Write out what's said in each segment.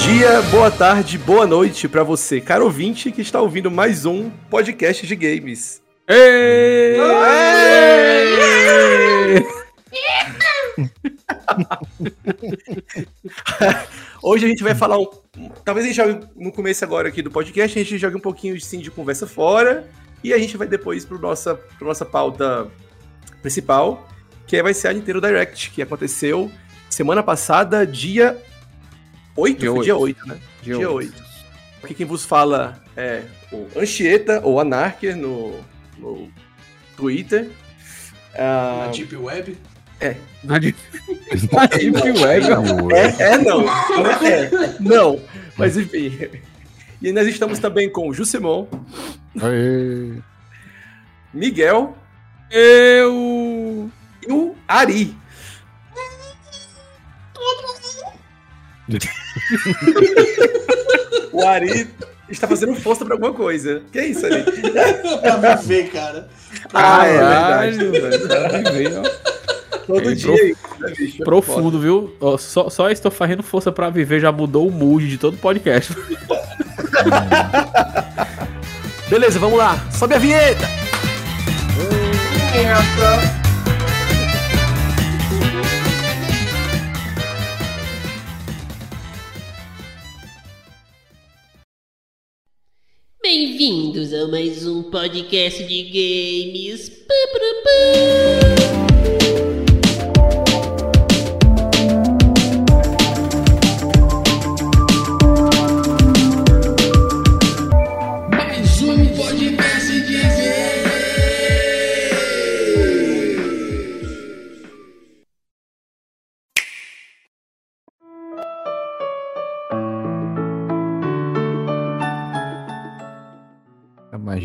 Bom dia, boa tarde, boa noite para você, caro ouvinte que está ouvindo mais um podcast de games. Ei! Hoje a gente vai falar um, talvez a gente jogue no começo agora aqui do podcast, a gente jogue um pouquinho sim de conversa fora e a gente vai depois para nossa pra nossa pauta principal, que vai ser a Nintendo Direct, que aconteceu semana passada, dia 8? Dia 8, dia 8 né? Dia, dia 8. 8. Aqui quem vos fala é o Anchieta, ou Anarker, no, no Twitter. Uh, Na Deep Web? É. Na Deep, Na Deep Web? É, é, não. Não, é, não. Mas enfim. E nós estamos também com o Jusimon. Aê. Miguel. Eu. E o Ari. o Ari está fazendo força para alguma coisa. Que é isso, Ari? pra viver, cara. ah, é verdade. verdade. Todo é, dia. Prof... Né, bicho, profundo, foda. viu? Só, só estou fazendo força para viver já mudou o mood de todo podcast. Beleza, vamos lá. Sobe a vinheta. Vinheta. Bem-vindos a mais um podcast de games. Pá, pá, pá.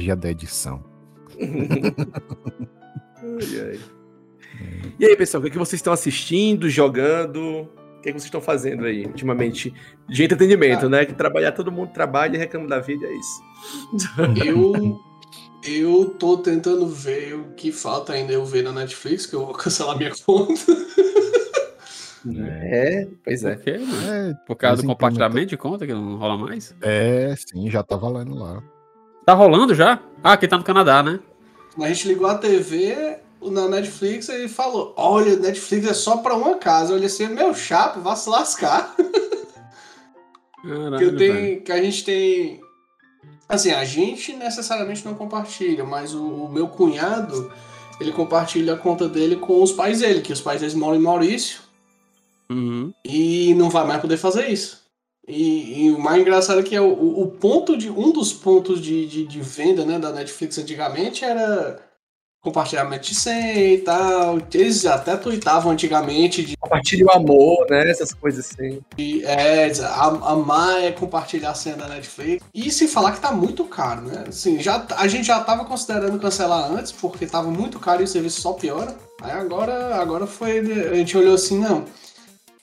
Magia da edição. ai, ai. E aí, pessoal, o que, é que vocês estão assistindo, jogando? O que, é que vocês estão fazendo aí, ultimamente? De entretenimento, ah. né? Que trabalhar, todo mundo trabalha e reclama da vida, é isso. Eu, eu tô tentando ver o que falta ainda eu ver na Netflix, que eu vou cancelar minha conta. É, pois é. Por, quê, né? é, Por causa do compartilhamento de conta que não rola mais? É, sim, já tá valendo lá. Tá rolando já? Ah, aqui tá no Canadá, né? A gente ligou a TV na Netflix e falou: Olha, Netflix é só pra uma casa. Eu olhei assim, meu chapo, vá se lascar. Caralho, que, eu tenho, que a gente tem. Assim, a gente necessariamente não compartilha, mas o, o, meu cunhado ele compartilha a conta dele com os pais dele, que os pais deles moram em Maurício. Uhum. E não vai mais poder fazer isso. E, e, o mais engraçado é que é o, o ponto de. Um dos pontos de, de, de, venda né, da Netflix antigamente era compartilhamento de senha e tal. Eles até tweetavam antigamente de. Compartilhe o amor, né? Essas coisas assim. De, é, amar é compartilhar a senha da Netflix. E se falar que tá muito caro, né? Assim, já, a gente já tava considerando cancelar antes, porque tava muito caro e o serviço só piora. Aí agora, agora foi. A gente olhou assim, não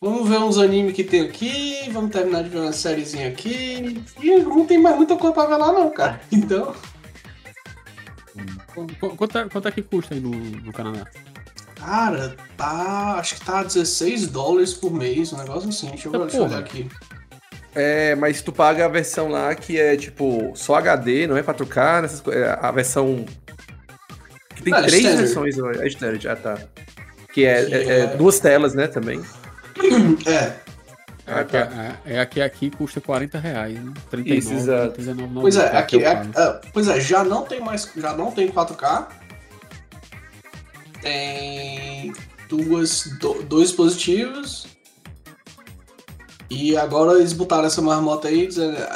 Vamos ver uns animes que tem aqui, vamos terminar de ver uma sériezinha aqui. E não tem mais muita coisa pra ver lá não, cara. Então. Quanto é, quanto é que custa aí no, no Canadá? Cara, tá. Acho que tá 16 dólares por mês, um negócio assim. Deixa eu, deixa eu olhar aqui. É, mas tu paga a versão lá que é tipo só HD, não é 4K, nessas, é, a versão. Que tem é, três standard. versões, é standard, ah tá. Que é, que é, é, é duas telas, né, também. É. É, que, é, é, é que aqui custa 40 reais, né? 39, Isso, exato. 39, pois é, aqui, é, é, pois é, já não tem mais, já não tem 4K. Tem duas, do, dois dispositivos. E agora eles botaram essa marmota aí,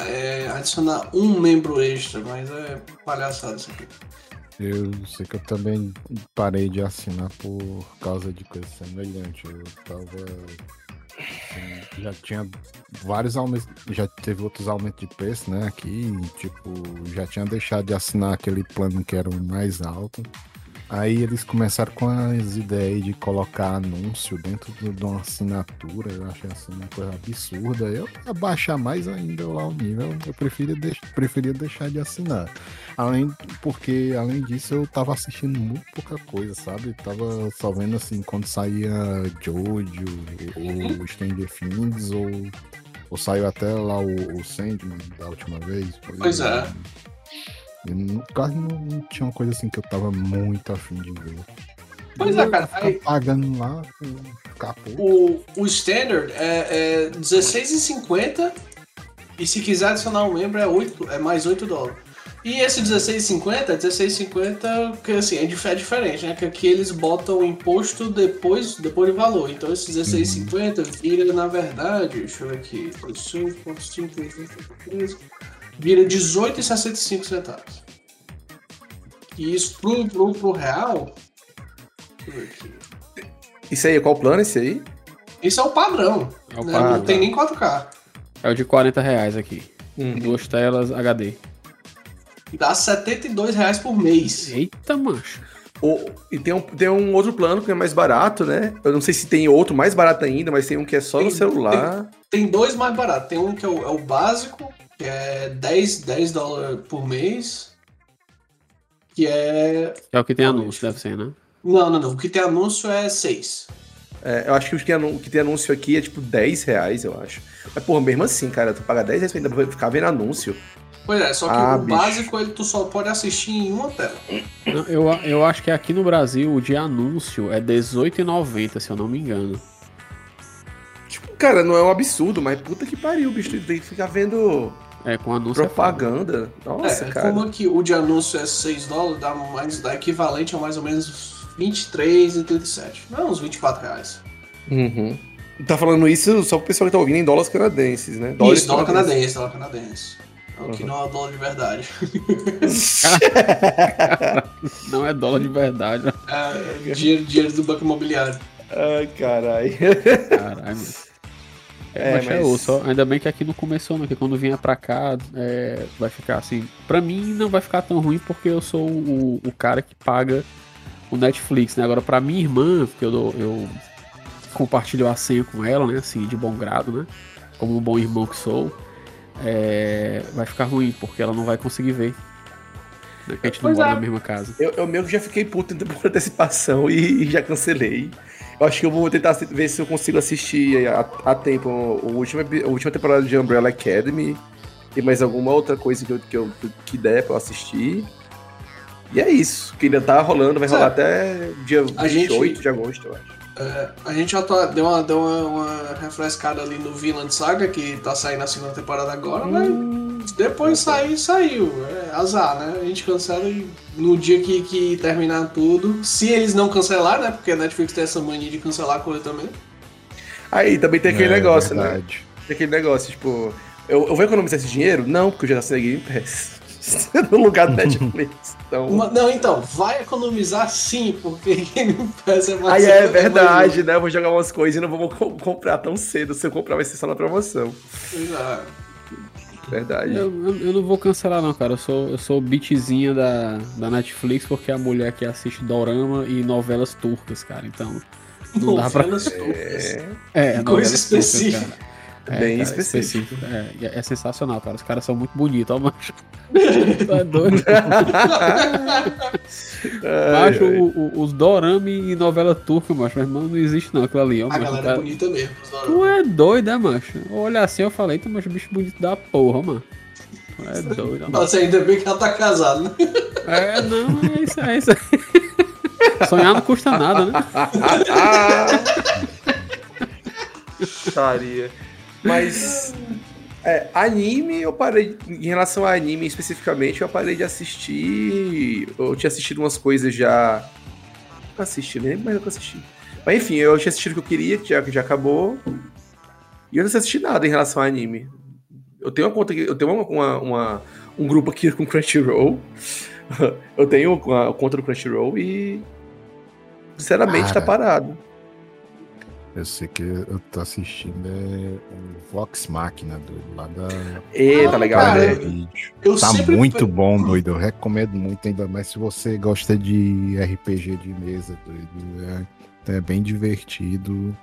é, adicionar um membro extra, mas é palhaçada isso aqui. Eu sei que eu também parei de assinar por causa de coisa semelhante. Eu tava. Assim, já tinha vários aumentos. Já teve outros aumentos de preço, né? Aqui. Tipo, já tinha deixado de assinar aquele plano que era o mais alto. Aí eles começaram com as ideias de colocar anúncio dentro de uma assinatura. Eu achei assim uma coisa absurda. Eu abaixar mais ainda lá o nível, eu preferia, deix preferia deixar de assinar. Além, porque além disso eu tava assistindo muito pouca coisa, sabe? Tava só vendo assim quando saía Jojo ou Stranger Things ou Ou saiu até lá o, o Sandman da última vez. Pois é. Não, quase não, não tinha uma coisa assim que eu tava muito afim de ver. Pois é, cara. Aí, pagando lá, capô. o, o standard é, é R$16,50 e se quiser adicionar um membro é, 8, é mais 8 dólares. E esse R$16,50 é R$16,50 que assim, é, é diferente, né? Que aqui eles botam o imposto depois, depois do valor. Então esse R$16,50 vira, na verdade, deixa eu ver aqui, 18,5, vira R$18,65 centavos. E isso pro, pro, pro real. Deixa eu ver aqui. Isso aí, qual o plano esse aí? Isso é o padrão. É o né? padrão. Não tem nem 4K. É o de 40 reais aqui. Uhum. Duas telas HD. Dá 72 reais por mês. Eita, mancha. O- e tem um, tem um outro plano que é mais barato, né? Eu não sei se tem outro mais barato ainda, mas tem um que é só no Tem- celular. Tem dois mais baratos. Tem um que é o, é o básico, que é 10, 10 dólares por mês. Que é. É o que tem anúncio, deve ser, né? Não, não, não. O que tem anúncio é 6. É, eu acho que o que, tem anúncio aqui é tipo 10 reais, eu acho. Mas, porra, mesmo assim, cara, tu paga 10 reais pra ainda ficar vendo anúncio. Pois é, só que Ah, o bicho. básico ele, tu só pode assistir em uma tela. Não, eu, eu acho que aqui no Brasil o de anúncio é R$18,90, se eu não me engano. Tipo, cara, não é um absurdo, mas puta que pariu, bicho. Tu tem que ficar vendo É, com anúncio é propaganda. Nossa, é, cara. como aqui o de anúncio é 6 dólares, dá, mais, dá equivalente a mais ou menos 23,37. Não, uns 24 reais. Uhum. Tá falando isso só pro pessoal que tá ouvindo em dólares canadenses, né? Isso, dólar canadense, dólar canadense. É o que não é o dólar de verdade. Não é dólar de verdade. né? É, dinheiro, dinheiro do banco imobiliário. Ai, caralho. Caralho, mano. É, É, mas é mas- osso. Ainda bem que aqui não começou, né? Que quando vier pra cá, é, vai ficar assim. Pra mim não vai ficar tão ruim porque eu sou o, o cara que paga o Netflix, né? Agora pra minha irmã, porque eu, dou- eu compartilho a senha com ela, né? Assim, de bom grado, né? Como um bom irmão que sou, é, vai ficar ruim porque ela não vai conseguir ver. Né? Que a gente não Pois mora é. na mesma casa. Eu, eu mesmo já fiquei puto por antecipação e, e já cancelei. Eu acho que eu vou tentar ver se eu consigo assistir a, a tempo o último, a última temporada de Umbrella Academy e mais alguma outra coisa que, eu, que, eu, que der pra eu assistir. E é isso, que ainda tá rolando, vai Certo. rolar até dia A 28 gente- de agosto, eu acho. É, a gente já tá- deu, uma, deu uma, uma refrescada ali no Vinland Saga, que tá saindo a segunda temporada agora, mas depois sair, saiu. É azar, né? A gente cancela e no dia que, que terminar tudo. Se eles não cancelar, né? Porque a Netflix tem essa mania de cancelar coisa também. Aí também tem aquele É, negócio, né? Tem aquele negócio, tipo, eu, eu vou economizar esse dinheiro? Não, porque eu já assinei Game Pass. no lugar do Netflix. Então. Uma- não, então, vai economizar sim, porque Game Pass é mais. Aí é mais verdade, né? Eu vou jogar umas coisas e não vou co- comprar tão cedo. Se eu comprar, vai ser só na promoção. É. Verdade. Eu, eu- eu não vou cancelar não, cara. Eu sou, eu sou bitzinha da, da Netflix porque é a mulher que assiste dorama e novelas turcas, cara. Então, não dá pra... Novelas turcas. É, Coisa novelas específica. turcas, cara. Bem cara, específico. É, e é sensacional, cara. Os caras são muito bonitos, ó, macho. tá doido. macho, o- o- os dorama e novela turca, macho. Meu irmão, não existe não aquilo ali, ó, A macho. galera é cara- bonita mesmo. Tu é doido, é, macho? Olha assim, eu falei, tu, macho, bicho bonito da porra, mano. Tu é doido, mano. Nossa, ainda bem que ela tá casada, né? É, não, é isso, é isso aí. Sonhar não custa nada, né? Estaria. Mas. É, anime, eu parei. Em relação a anime especificamente, eu parei de assistir. Eu tinha assistido umas coisas já. Não assisti, nem lembro mais o que eu assisti. Mas enfim, eu tinha assistido o que eu queria, que já, já acabou. E eu não assisti nada em relação a anime. Eu tenho uma conta aqui, eu tenho uma, uma- uma- um grupo aqui com Crunchyroll. eu tenho uma conta do Crunchyroll e. Sinceramente, tá Cara. parado. Eu sei que eu tô assistindo é o Vox Machina, doido, lá da E, tá Ah, legal, cara, né? vídeo. Eu Tá sempre muito bom, doido. Eu recomendo muito, ainda mais se você gosta de RPG de mesa, doido. É, é bem divertido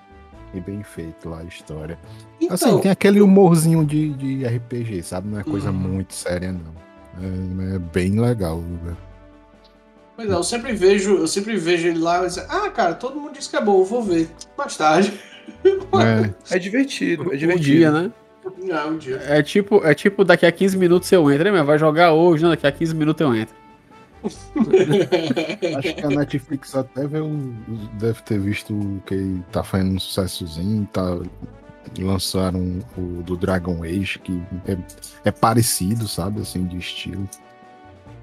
e bem feito lá a história. Então, Assim, tem aquele humorzinho de, de RPG, sabe? Não é coisa Uhum. muito séria, não. É, é bem legal, velho. Pois é, eu sempre vejo, eu sempre vejo ele lá e dizer, ah, cara, todo mundo diz que é bom, eu vou ver. Mais tarde. É, É divertido, é Um divertido. dia, né? Não, um dia. É tipo, é tipo, daqui a 15 minutos eu entro, né? Vai jogar hoje, não, daqui a 15 minutos eu entro. Acho que a Netflix até veio, deve ter visto que tá fazendo um sucessozinho, tá lançaram o do Dragon Age, que é, é parecido, sabe, assim, de estilo.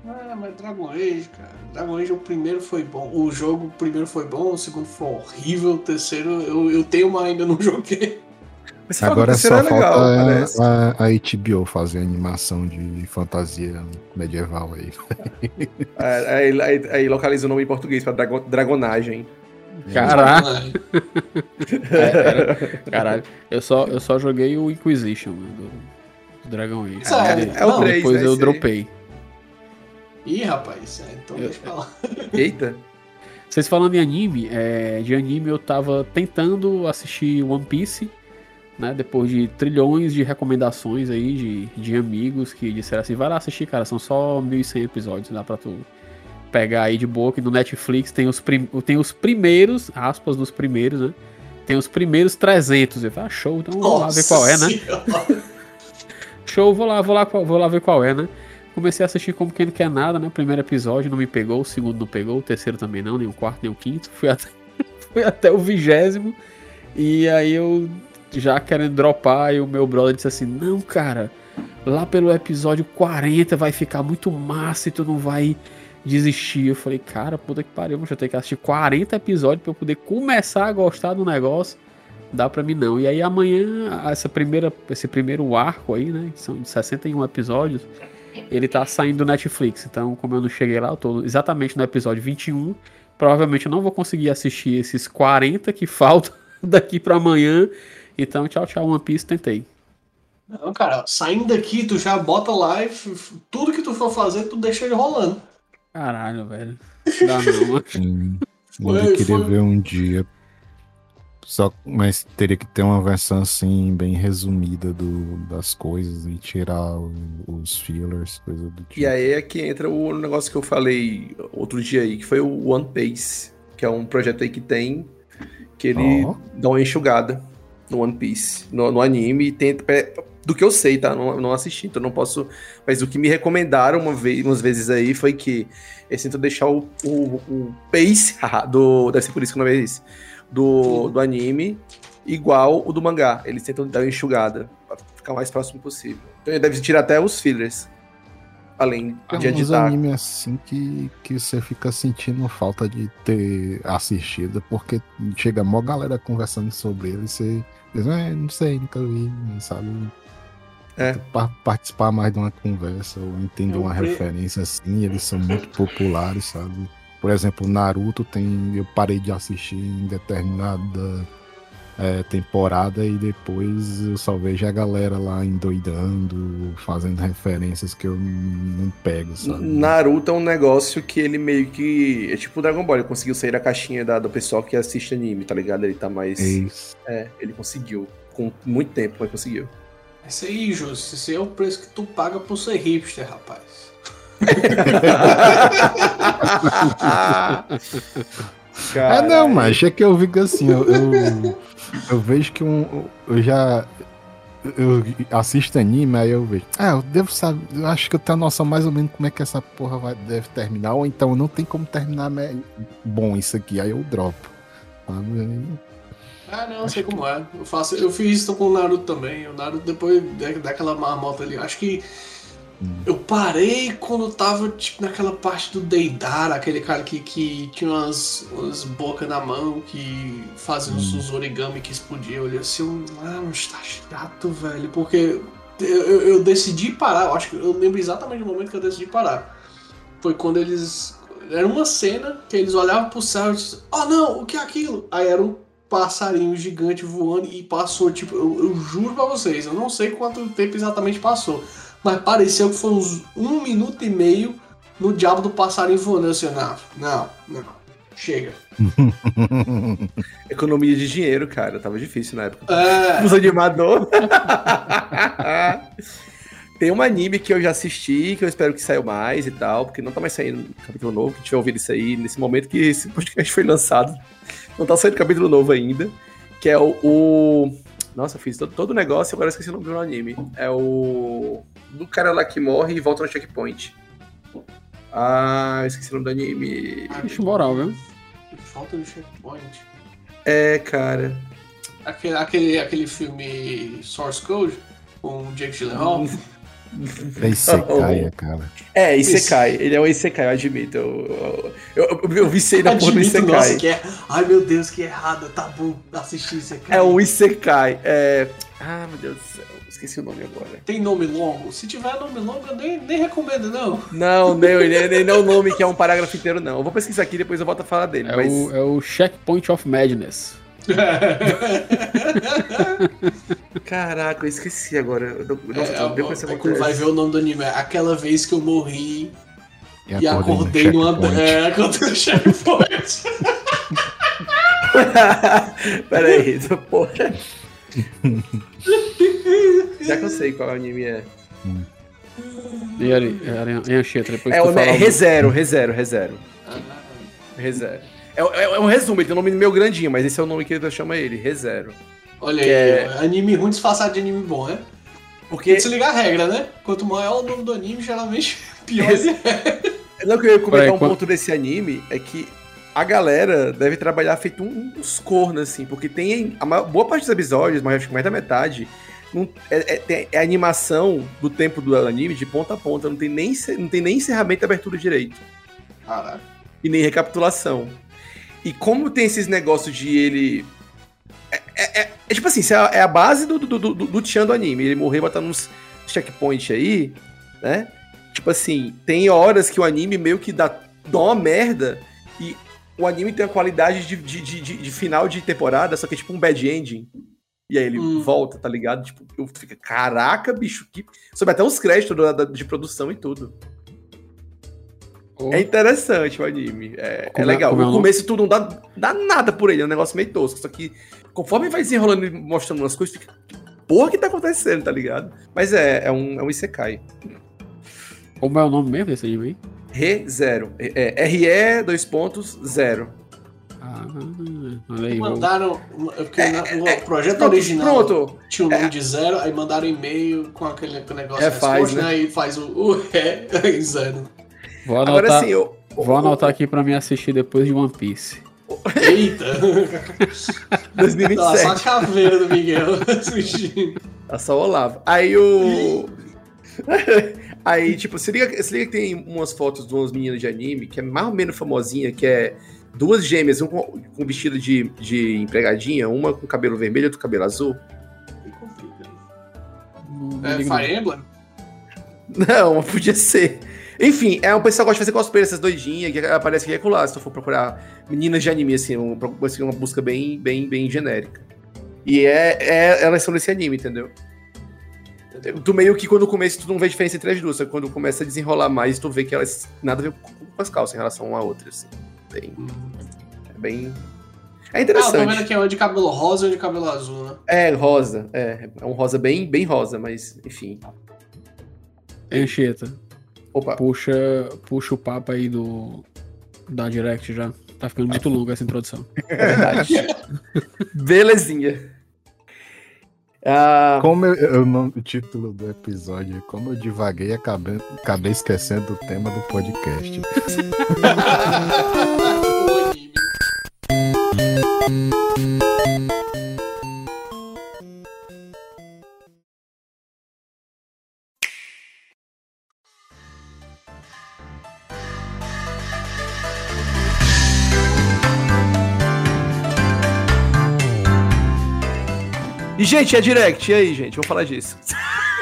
Ah, mas Dragon Age, cara. Dragon Age o primeiro foi bom. O jogo o primeiro foi bom, o segundo foi horrível, o terceiro eu, eu tenho, mas ainda não joguei. Agora só é legal, falta a, a, HBO fazer animação de fantasia medieval aí. É, aí, aí, aí, localiza o nome em português pra drago, Dragonagem. Caralho. é, caralho. Eu só, eu só joguei o Inquisition né, do, do Dragon Age. É, é o 3, Depois né, eu dropei. Ih, rapaz, é, então eu... deixa pra lá. Eita. Vocês falando em anime, é, de anime eu tava tentando assistir One Piece né? Depois de trilhões de recomendações aí de, de amigos que disseram assim, vai lá assistir, cara, são só 1.100 episódios, dá pra tu pegar aí de boa, que no Netflix tem os, prim, tem os primeiros, aspas dos primeiros, né? Tem os primeiros 300. Eu falei, ah, show, então vou lá ver qual é, né? show, vou lá, vou lá, vou lá ver qual é, né? Comecei a assistir como quem não quer nada, né? O primeiro episódio não me pegou, o segundo não pegou, o terceiro também não, nem o quarto, nem o quinto. Fui até, fui até o vigésimo. E aí eu já querendo dropar, e o meu brother disse assim: Não, cara, lá pelo episódio 40 vai ficar muito massa e tu não vai desistir. Eu falei, cara, puta que pariu, eu tenho que assistir 40 episódios para eu poder começar a gostar do negócio. Dá pra mim não. E aí amanhã, essa primeira, esse primeiro arco aí, né? São de 61 episódios. Ele tá saindo do Netflix. Então, como eu não cheguei lá, eu tô exatamente no episódio 21. Provavelmente eu não vou conseguir assistir esses 40 que faltam daqui para amanhã. Então, tchau, tchau, One Piece, tentei. Não, cara, saindo daqui, tu já bota lá e tudo que tu for fazer, tu deixa ele rolando. Caralho, velho. Dá não, Sim. Eu queria foi... ver um dia. Só, mas teria que ter uma versão assim, bem resumida do, das coisas e tirar o, os fillers, coisa do tipo. E aí é que entra o negócio que eu falei outro dia aí, que foi o One Piece, que é um projeto aí que tem, que ele oh. dá uma enxugada no One Piece, no, no anime, tenta, do que eu sei, tá? Não, não assisti, então não posso. Mas o que me recomendaram uma vez, umas vezes aí foi que eles tentam deixar o, o, o pace do. Deve ser por isso que o nome é esse. Do, do anime igual o do mangá. Eles tentam dar uma enxugada pra ficar o mais próximo possível. Então ele deve tirar até os fillers. Além Tem de editar. Anime assim que, que você fica sentindo falta de ter assistido, porque chega mó galera conversando sobre ele e você é, não sei, nunca vi, sabe? É. Participar mais de uma conversa ou entender uma pre... referência assim, eles são muito populares, sabe? Por exemplo, Naruto tem. Eu parei de assistir em determinada é, temporada e depois eu só vejo a galera lá endoidando, fazendo referências que eu não pego, sabe? Naruto é um negócio que ele meio que. É tipo o Dragon Ball, ele conseguiu sair da caixinha da, do pessoal que assiste anime, tá ligado? Ele tá mais. É, isso. é ele conseguiu. Com muito tempo, mas conseguiu. Esse aí, Jô, esse é o preço que tu paga por ser hipster, rapaz. É não, mas é que eu vi que assim, eu, eu, eu vejo que um. Eu já. Eu assisto anime, aí eu vejo. Ah, eu devo saber. Eu acho que eu tenho noção mais ou menos como é que essa porra vai, deve terminar. Ou então não tem como terminar bom isso aqui. Aí eu dropo. Ah, não, sei como é. Eu, faço, eu fiz isso com o Naruto também. O Naruto depois daquela marmota ali. Acho que eu parei quando tava, tipo, naquela parte do Deidara, aquele cara que, que tinha umas, umas bocas na mão, que fazia uns, uns origami que explodia. Eu olhei assim, ah, mas tá chato, velho. Porque eu, eu, eu, decidi parar, eu acho que eu lembro exatamente do momento que eu decidi parar. Foi quando eles. Era uma cena que eles olhavam pro céu e diziam, oh não, o que é aquilo? Aí era um passarinho gigante voando e passou, tipo, eu, eu juro pra vocês, eu não sei quanto tempo exatamente passou mas pareceu que foi uns um minuto e meio no diabo do passarinho voando. Assim, não, não, não, chega. Economia de dinheiro, cara, tava difícil na época. É... Os animador. Tem um anime que eu já assisti, que eu espero que saia mais e tal, porque não tá mais saindo capítulo novo, que tiver ouvido isso aí nesse momento que esse podcast foi lançado. Não tá saindo capítulo novo ainda, que é o, o Nossa, eu fiz todo, todo o negócio e agora eu esqueci o nome do anime. É o. Do cara lá que morre e volta no checkpoint. Ah, esqueci o nome do anime. Bicho moral, viu? Falta no checkpoint. É, cara. Aquele, aquele, aquele filme Source Code com o Jake Gyllenhaal. É Isekai, cara. É, Isekai. Ele é um Isekai, eu admito. Eu, eu, eu, eu vicei na porra do Isekai. nossa, que é... Ai meu Deus, que errado. Tá bom assistir Isekai. É um Isekai. É... Ah, meu Deus do céu. Esqueci o nome agora. Tem nome longo? Se tiver nome longo, eu nem, nem recomendo, não. Não, não, ele, ele não é o nome que é um parágrafo inteiro, não. Eu vou pesquisar aqui depois eu volto a falar dele. É, mas... o, é o Checkpoint of Madness. Caraca, eu esqueci agora. Nossa, É, deu pra é, vai ver o nome do anime, é aquela vez que eu morri e acordei no numa. É, acordei no checkpoint. Pera aí, porra. Já que eu sei qual anime é. E ali, e Anchieta, depois É tu o fala é o- ReZero, ReZero, ReZero. ReZero. É, é, é um resumo, ele tem um nome meio grandinho, mas esse é o nome que ele chama ele, ReZero. Olha aí, é- anime ruim disfarçado de anime bom, né? Porque. Tem que se ligar a regra, né? Quanto maior o nome do anime, geralmente pior Esse- ele é. Não, que eu ia comentar Peraí, um quando- ponto desse anime é que a galera deve trabalhar feito um, uns cornos, assim, porque tem a maior- boa parte dos episódios, mas acho que mais da metade, não, é, é- é animação do tempo do anime de ponta a ponta, não tem nem, não tem nem encerramento e abertura direito. Caraca. e nem recapitulação. E como tem esses negócios de ele. É, é- é- é tipo assim, é a, é a base do, do, do, do, tchan do anime. Ele morrer botando uns checkpoint aí, né? Tipo assim, tem horas que o anime meio que dá, dá uma merda e o anime tem a qualidade de, de, de, de- final de temporada, só que é tipo um bad ending. E aí ele Hum. volta, tá ligado? Tipo, eu fico, caraca, bicho, que. Sobe até os créditos de produção e tudo. É interessante o anime. É, é é- legal. é no começo tudo não dá, dá nada por ele, é um negócio meio tosco. Só que conforme vai desenrolando e mostrando umas coisas, fica. que Porra que tá acontecendo, tá ligado? Mas é, é um, é um Isekai. Como é o nome mesmo desse anime aí? Re0. É, RE, dois pontos, zero. Ah, olha aí. Mandaram. Porque na- no projeto Pronto, original pronto. tinha o nome de zero, aí mandaram e-mail com aquele negócio É, de faz, né? né? E faz o, o ré em zero. Vou anotar, Agora sim, eu. vou anotar aqui pra me assistir depois de One Piece. Eita! Tá só a 2027. caveira do Miguel assistindo. Tá só o Olavo. Aí o. Aí, tipo, se liga, se liga que tem umas fotos de umas meninas de anime que é mais ou menos famosinha, que é duas gêmeas, um com, com vestido de, de empregadinha, uma com cabelo vermelho e outra com cabelo azul. Não É. Fire Emblem? Não, mas podia ser. Enfim, é um pessoal que gosta de fazer cosplay, essas doidinhas, que aparece aqui e se tu for procurar meninas de anime, assim, um- assim, uma busca bem, bem, bem genérica. E é, é- elas são desse anime, entendeu? Tu meio que quando começa, tu não vê diferença entre as duas, só que quando começa a desenrolar mais, tu vê que elas nada a ver com as calças em relação uma a outra, assim. Bem, é bem... É Ah, eu tô vendo interessante. aqui é um de cabelo rosa e um de cabelo azul, né? É, rosa, é, é um rosa bem, bem rosa, mas, enfim. Anchieta, Opa, puxa, puxa o papo aí do da Direct já. Tá ficando muito longa essa introdução. é verdade. Belezinha. Ah, Como eu, eu não, o título do episódio é Como eu divaguei e acabei, acabei esquecendo o tema do podcast. E, gente, é direct. E aí, gente? Vamos falar disso.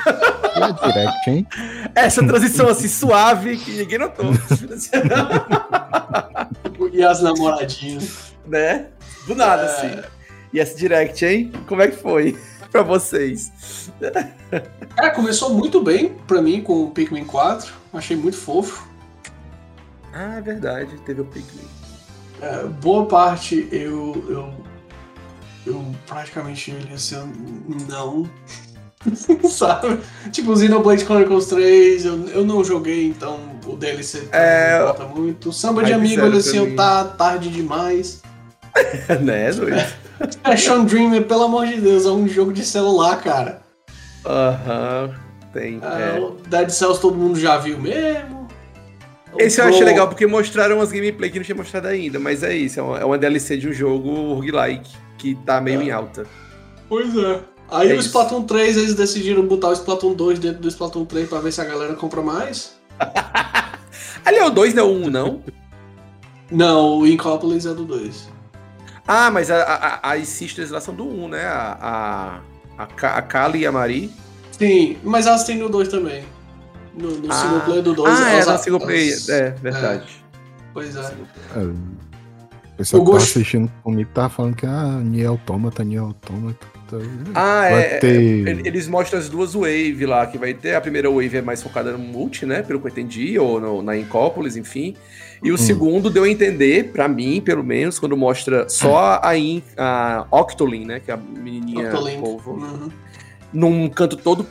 A direct, hein? Essa transição assim suave que ninguém notou. E as namoradinhas. né? Do nada, É. assim. E essa direct, hein? Como é que foi pra vocês? Cara, começou muito bem pra mim com o Pikmin 4. Achei muito fofo. Ah, é verdade. Teve o Pikmin. É, boa parte eu, eu. Eu praticamente ele assim, não. Sabe? Tipo, Xenoblade Chronicles 3, eu, eu não joguei, então o DLC É, não importa muito. Samba de amigo, olha assim, eu tá tarde demais. né, doido? Fashion Dreamer, pelo amor de Deus, é um jogo de celular, cara. Aham, tem. É, é. o Dead Cells todo mundo já viu mesmo. Esse eu achei legal porque mostraram umas gameplay que não tinha mostrado ainda, mas é isso, é uma, é uma DLC de um jogo roguelike que tá meio É. em alta. Pois é. Aí É o isso. Splatoon 3, eles decidiram botar o Splatoon 2 dentro do Splatoon 3 pra ver se a galera compra mais. Ali é o 2, não é o 1, não? Não, o Incopolis é do 2. Ah, mas a- a- a- as sisters lá são do 1, né? A, a, a Kali e a Mari. Sim, mas elas têm no 2 também. No, no Ah. single player do 2. Ah, é, elas- na single player. elas- É, verdade. Pois é. É, o pessoal Eu que tava gosto- assistindo comigo tava falando que, ah, Nier Automata, Nier Automata. tá- Ah, Vai é. ter- é, Eles mostram as duas wave lá, que vai ter. A primeira wave é mais focada no multi, né? Pelo que eu entendi, ou no- na Incópolis, enfim. E o Hum. segundo deu a entender, pra mim, pelo menos, quando mostra só a, In, a Octolin, né? Que é a menininha Octolink. polvo, Uhum. num canto todo,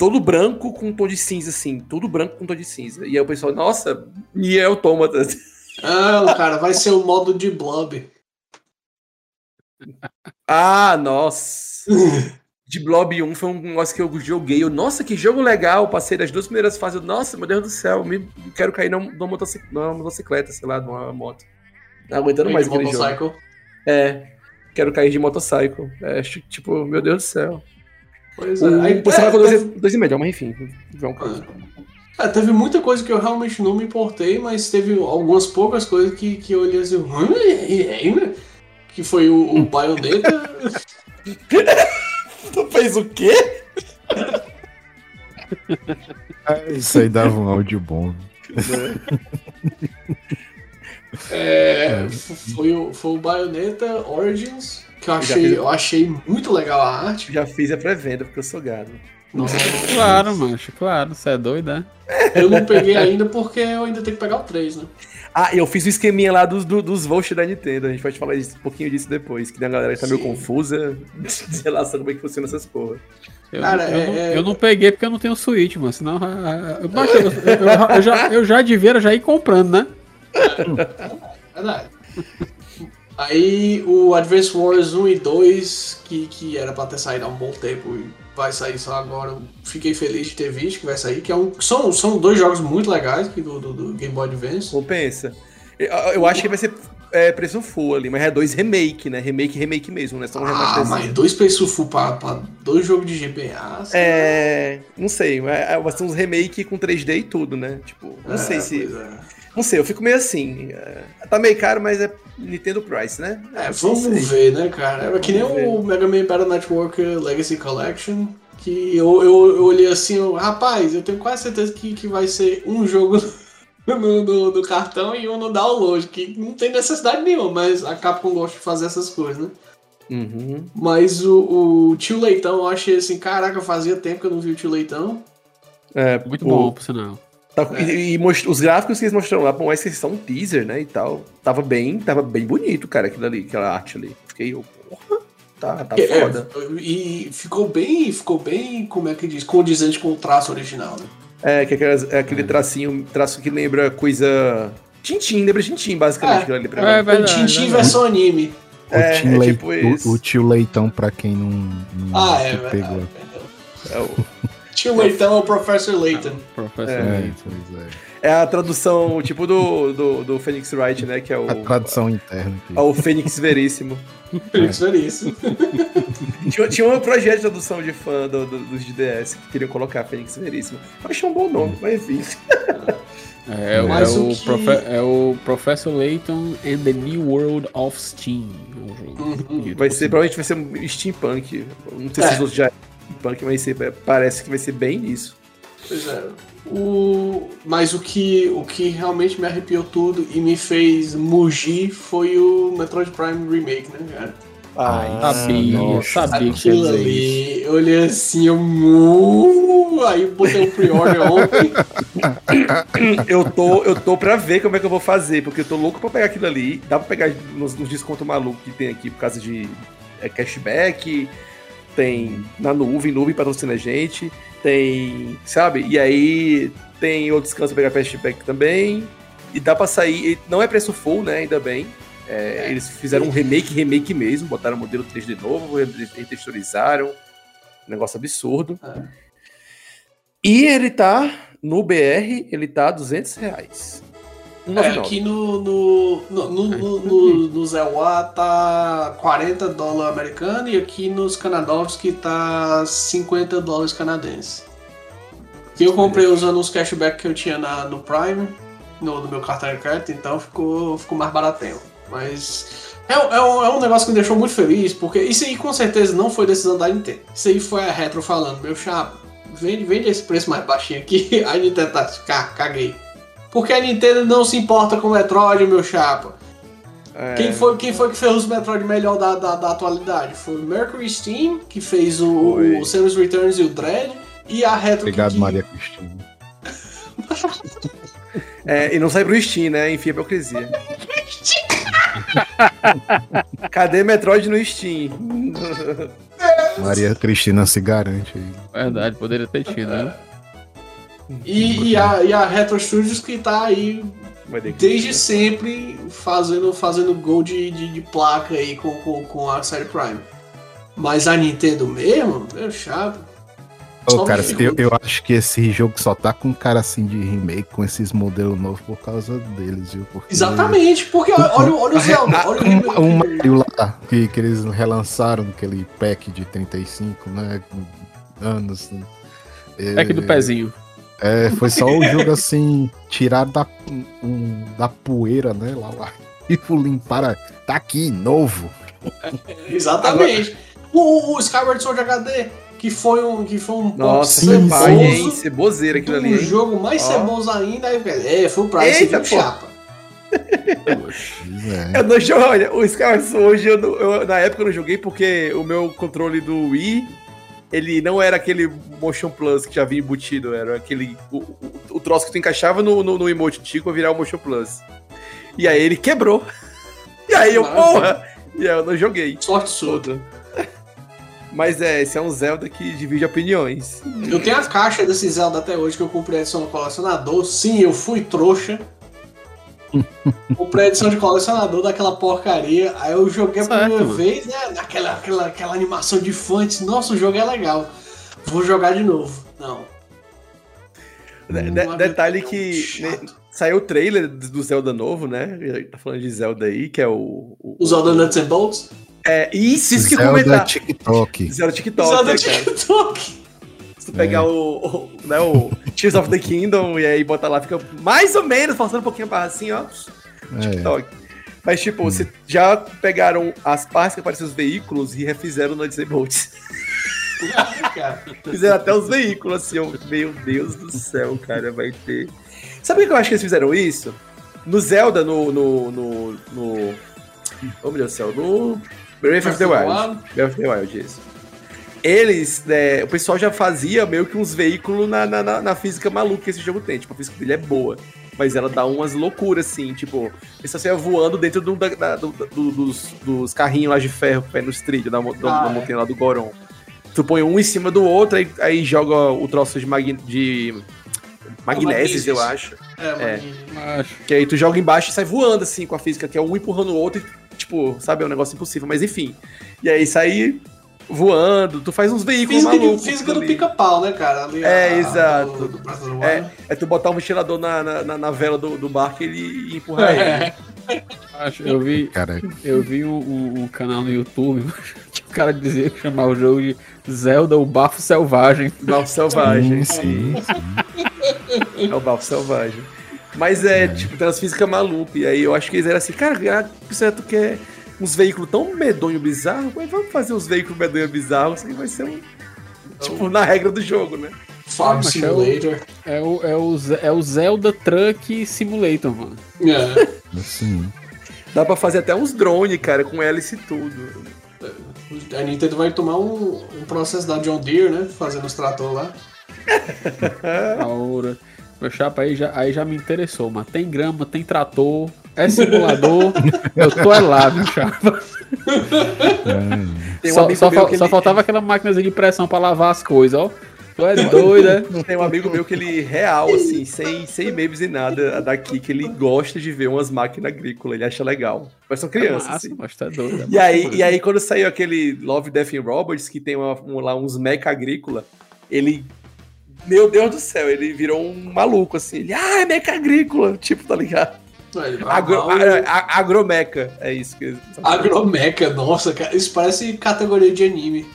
todo branco com um tom de cinza, assim. Tudo branco com tom de cinza. E aí o pessoal, nossa, Nier Automata. Ah, cara, vai ser o modo de Blob. ah, nossa. de Blob 1 foi um negócio que eu joguei. Eu, nossa, que jogo legal. Passei das duas primeiras fases. Eu, nossa, meu Deus do céu, me, quero cair numa, numa, motoci- numa motocicleta, sei lá, numa moto. Não aguentando mais aquele jogo. Motorcycle. É, quero cair de motorcycle. É, tipo, meu Deus do céu. Pois é. Aí, você é, vai com teve- dois, dois e meio, mas enfim. Vamos pra- É, teve muita coisa que eu realmente não me importei, mas teve algumas poucas coisas que, que eu olhei assim. "Hum, é, é", Que foi o, o Bayonetta. Tu fez o quê? É, Isso aí dava um áudio bom. É, f- foi, o, foi o Bayonetta Origins, que eu achei, fiz- eu achei muito legal a arte. Já fiz a pré-venda, porque eu sou gado. Nossa, Claro, mancho, claro. Você é doido, né? eu não peguei ainda porque eu ainda tenho que pegar o 3, né? Ah, eu fiz o esqueminha lá dos, do- dos vouchers da Nintendo. A gente pode falar disso- um pouquinho disso depois, que tem a galera que tá meio Sim. confusa de relação como é que funciona essas porra. Eu, Cara, eu, é- não, é- eu não peguei porque eu não tenho Switch, mano. Senão. ah, ah, eu, baixo, eu, eu- eu já, eu já devia já ir comprando, né? Verdade. Aí o Advance Wars 1 e 2, que, que era pra ter saído há um bom tempo e vai sair só agora, eu fiquei feliz de ter visto que vai sair, que é um, são, são dois jogos muito legais do, do, do Game Boy Advance. Compensa. Eu, eu acho que vai ser é, preço full ali, mas é dois remake, né? Remake, remake mesmo, né? São Ah, mas dois preços full pra, pra dois jogos de GBA. assim, É. Não sei, mas é- vai ser uns remake com 3D e tudo, né? Tipo, não é, sei se. é. Não sei, eu fico meio assim. é, Tá meio caro, mas é Nintendo Price, né? É, vamos sei. ver, né, cara? É que nem ver. o Mega Man Battle Network Legacy Collection, que eu, eu, eu olhei assim, eu, rapaz, eu tenho quase certeza que, que vai ser um jogo no, no, no cartão e um no download, que não tem necessidade nenhuma, mas a Capcom gosta de fazer essas coisas, né? Uhum. Mas o, o Tio Leitão, eu achei assim, caraca, fazia tempo que eu não vi o Tio Leitão. É, Muito o- bom, por sinal. Tá- e, e most- os gráficos que eles mostraram lá, por mais que eles são um teaser, né, e tal, tava bem, tava bem bonito, cara, aquilo ali, aquela arte ali. Fiquei, eu, porra, tá, tá É, foda. e ficou bem, ficou bem, como é que diz, condizente com o traço original, né? É, que é aquelas- é aquele tracinho, traço que lembra coisa... Tintim, lembra Tintim, basicamente, É. aquilo ali pra É, verdade, Tintin verdade. versão anime. O, É, tio é Lei- tipo o- o tio Leitão, pra quem não, não Ah, é se verdade. pegou. É, o- Tio Leitão é o Professor Layton. Professor. É. É, pois é. é a tradução, tipo, do, do, do Phoenix Wright, né, que é o... A tradução interna aqui. É o Fênix Veríssimo. Felix Veríssimo. Tinha, tinha um projeto de tradução de fã do- do- dos de DS que queriam colocar Fênix Veríssimo. Eu achei um bom nome, mas enfim. É, é, Mas o o que- profe- é o Professor Layton and the New World of Steam. É um jogo Uhum. Vai ser, provavelmente vai ser um steampunk. Não sei se É. os outros já mas vai ser- parece que vai ser bem isso. Pois é. O... Mas o que, o que realmente me arrepiou tudo e me fez mugir foi o Metroid Prime Remake, né, cara? Ah, Sabia, nossa. sabia que ia ali, eu olhei assim, eu. "Mu", Aí eu botei o pre-order ontem. eu tô, eu tô pra ver como é que eu vou fazer, porque eu tô louco pra pegar aquilo ali. Dá pra pegar nos, nos descontos malucos que tem aqui por causa de é, cashback, tem na nuvem, nuvem patrocina a gente, tem, sabe? E aí tem outros cantos pra pegar cashback também. E dá pra sair, não é preço full, né? Ainda bem. É, eles fizeram um remake, remake mesmo, botaram o modelo 3D novo, retexturizaram. negócio absurdo. É. E ele tá no BR, ele tá 200 reais. É, aqui no, no, no, no, Zewa tá 40 dólares americano e aqui nos Canadovski tá 50 dólares canadenses. Que eu comprei usando os cashback que eu tinha na, no Prime, no, meu cartão de crédito, então ficou, ficou mais baratinho. Mas é, é, um, é um negócio que me deixou muito feliz, porque isso aí com certeza não foi decisão da Nintendo. Isso aí foi a Retro falando, meu chapa, vende, vende esse preço mais baixinho aqui, a Nintendo tá, caguei. Porque a Nintendo não se importa com o Metroid, meu chapa. É. Quem, foi, quem foi que fez os Metroid melhor da, da, da atualidade? Foi o Mercury Steam, que fez o, o Samus Returns e o Dread, e a Retro Obrigado. Maria Cristina. é, e não sai pro Steam, né? Enfim, a hipocrisia. Cadê Metroid no Steam? Maria Cristina se garante aí. Verdade, poderia ter tido, né? E, e, a, e a Retro Studios que tá aí desde sempre fazendo, fazendo gol de, de, de, placa aí com, com, com a série Prime. Mas a Nintendo mesmo, meu chato. Ô, cara, eu, eu, acho que esse jogo só tá com cara assim de remake, com esses modelos novos por causa deles, viu? Porque... Exatamente, porque olha, olha, olha o Zelda, olha o remake. Um Mario lá, que, que eles relançaram, aquele pack de 35, né? Anos. Né? Pack do pezinho. É, foi só o jogo assim, tirado da, um, da poeira, né? Lá, lá. E limpar. Tá aqui, novo. exatamente. Agora... O, o Skyward Sword HD, que foi um, que foi um Nossa, ceboso, pai, hein? ceboseira aquilo ali. Um jogo mais oh. ceboso ainda. É, foi pra esse Eita, chapa. é. Eu não jogo, olha, o Skyward Sword, eu, eu, na época eu não joguei porque o meu controle do Wii ele não era aquele Motion Plus que já vinha embutido, era aquele. O, o, o troço que tu encaixava no, no, no emote Tico virar o Motion Plus. E aí ele quebrou. E aí eu, porra! E aí eu não joguei. Sorte sua. Mas é, esse é um Zelda que divide opiniões. Eu tenho a caixa desse Zelda até hoje que eu comprei do colecionador. Sim, eu fui trouxa. Comprei a edição de colecionador daquela porcaria. Aí eu joguei a primeira vez, né? Naquela aquela, aquela animação de fã. Disse, Nossa, o jogo é legal. Vou jogar de novo. Não. De, de, detalhe que né, saiu o trailer do Zelda novo, né? Tá falando de Zelda aí, que é o. O, o Zelda Nuts and Bolts? É, isso, isso que Zelda comentar. TikTok. Zelda TikTok. Zelda né, TikTok. Se tu pegar é. o, o, né, o Tears of the Kingdom e aí botar lá, fica mais ou menos forçando um pouquinho a barra assim, ó. É. TikTok. Mas, tipo, hum. já pegaram as partes que apareciam os veículos e refizeram no Disabled. fizeram até os veículos, assim, ó. Meu Deus do céu, cara, vai ter. Sabe por que eu acho que eles fizeram isso? No Zelda, no. no. no. no... Oh, meu Deus do céu, no. Breath of the Wild. Breath of the Wild, isso eles, né, o pessoal já fazia meio que uns veículos na, na, na, física maluca que esse jogo tem. Tipo, a física dele é boa. Mas ela dá umas loucuras, assim, tipo, você ia voando dentro do, da, do, do, dos, dos carrinhos lá de ferro que nos trilhos da, ah, da é. montanha lá do Goron. Tu põe um em cima do outro, aí, aí joga o troço de, mag, de magnésios, eu acho. É, é. Que aí tu joga embaixo e sai voando, assim, com a física, que é um empurrando o outro e, tipo, sabe, é um negócio impossível, mas enfim. E aí sai voando, tu faz uns veículos física malucos. De, física do pica-pau, né, cara? Ali, é, a, exato. Do, do é, é, tu botar um ventilador na, na, na vela do, do barco e ele empurrar é. ele. Acho, eu vi, Caraca. eu vi um, um, um, canal no YouTube que o cara dizia que chamava o jogo de Zelda o Bafo Selvagem. Bafo Selvagem, sim. sim. É o Bafo Selvagem. Mas é, é. tipo, tem umas físicas malucas. E aí eu acho que eles eram assim, cara, certo que é uns veículos tão medonho bizarro, mas vamos fazer uns veículos medonho bizarros, que vai ser um. Tipo, na regra do jogo, né? Farm Simulator. É o, é, o, é o Zelda Truck Simulator, mano. É. Assim. Dá pra fazer até uns drones, cara, com hélice e tudo. A Nintendo vai tomar um, um processo da John Deere, né? Fazendo os tratores lá. Aura. Meu chapa aí já, aí já me interessou, mas tem grama, tem trator, é simulador, eu tô é lá, meu chapa. É. Um só, só, só faltava aquela máquina de pressão pra lavar as coisas, ó. Tu é doido, né? Tem um amigo meu que ele, real, assim, sem, sem memes e nada daqui, que ele gosta de ver umas máquinas agrícolas, ele acha legal. Mas são crianças, é massa, assim. Mas tá doido. é E aí, e aí, quando saiu aquele Love, Death and Robots, que tem uma- um- lá uns mecha agrícola, ele. Meu Deus do céu, ele virou um maluco, assim. Ele, ah, é mecha agrícola, tipo, tá ligado? Agro, a- agromeca, é isso que. Agromeca, nossa, cara, isso parece categoria de anime.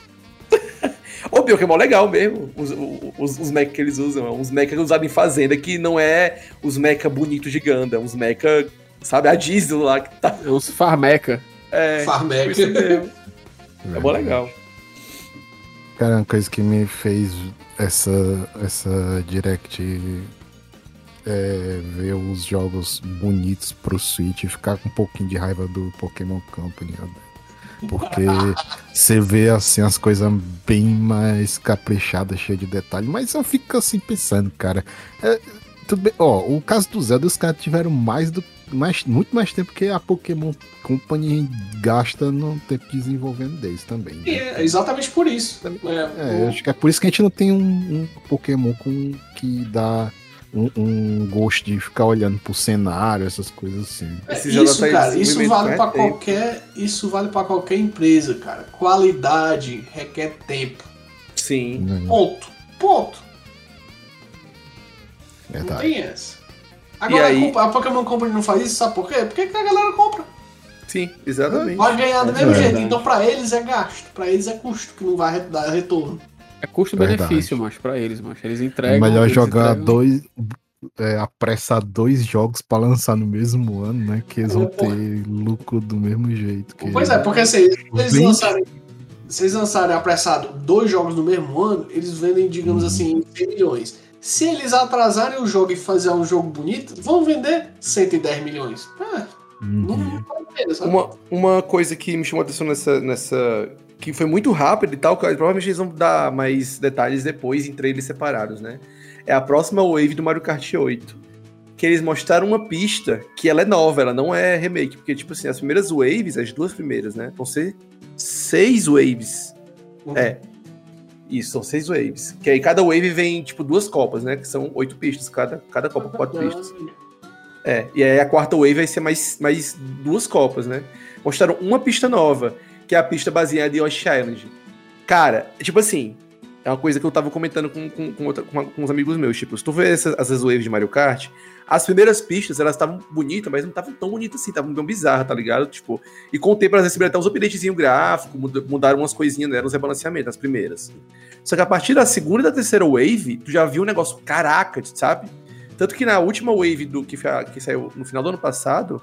Ô, pior que é mó legal mesmo, os, os, os mecha que eles usam, é uns mecha usados em fazenda, que não é os mecha bonitos de Ganda, uns mecha, sabe, a diesel lá, que tá. É uns farmeca. É, Farmeca. É mó legal. Cara, uma coisa que me fez essa, essa direct é ver os jogos bonitos pro Switch e ficar com um pouquinho de raiva do Pokémon Company, velho. Porque você vê assim as coisas bem mais caprichadas, cheias de detalhes, mas eu fico assim pensando, cara. é, tudo bem, ó, o caso do Zelda, os caras tiveram mais do mais, muito mais tempo que a Pokémon Company gasta no tempo desenvolvendo deles também. Né? é exatamente por isso. É, eu acho que é por isso que a gente não tem um, um Pokémon com, que dá um, um gosto de ficar olhando pro cenário, essas coisas assim. Esse jogo isso, tá cara, isso vale para qualquer, isso vale para qualquer empresa, cara. Qualidade requer tempo. Sim. Né? Ponto. Ponto. Não Verdade. tem essa. Agora aí- a Pokémon Company não faz isso, sabe por quê? Porque que a galera compra. Sim, exatamente. Vai ganhar do É mesmo verdade. jeito. Então pra eles é gasto, pra eles é custo que não vai dar retorno. É custo-benefício, mas pra eles, mas Eles É entregam. melhor eles jogar entregam- dois. É, apressar dois jogos pra lançar no mesmo ano, né? Que eles vão ter lucro do mesmo jeito. Que... Pois é, porque assim, se eles Vinte. lançarem, se eles lançarem apressado dois jogos no mesmo ano, eles vendem, digamos Uhum. assim, 100 milhões. Se eles atrasarem o jogo e fazer um jogo bonito, vão vender 110 milhões. É, não, Uhum. não vale a pena, sabe? Uma, uma coisa que me chamou a atenção nessa, nessa. Que foi muito rápido e tal, que provavelmente eles vão dar mais detalhes depois em trailers separados, né? É a próxima wave do Mario Kart 8. Que eles mostraram uma pista que ela é nova, ela não é remake. Porque, tipo assim, as primeiras waves, as duas primeiras, né? Vão ser seis waves. É. Isso, são seis waves. Que aí cada wave vem, tipo, duas copas, né? Que são oito pistas, cada, cada copa com quatro pistas. É, e aí a quarta wave vai ser mais, mais duas copas, né? Mostraram uma pista nova, que é a pista baseada em Yoshi Island. Cara, tipo assim, é uma coisa que eu tava comentando com, com, com, outra- com, com uns amigos meus. Tipo, se tu vê essas, essas waves de Mario Kart, as primeiras pistas, elas estavam bonitas, mas não estavam tão bonitas assim, estavam bem bizarras, tá ligado? Tipo, e com o tempo elas receberam até uns updatezinhos gráficos, muda- mudaram umas coisinhas, né? Uns rebalanceamentos, as primeiras. Só que a partir da segunda e da terceira wave, tu já viu um negócio caraca, sabe? Tanto que na última wave do que, que saiu no final do ano passado,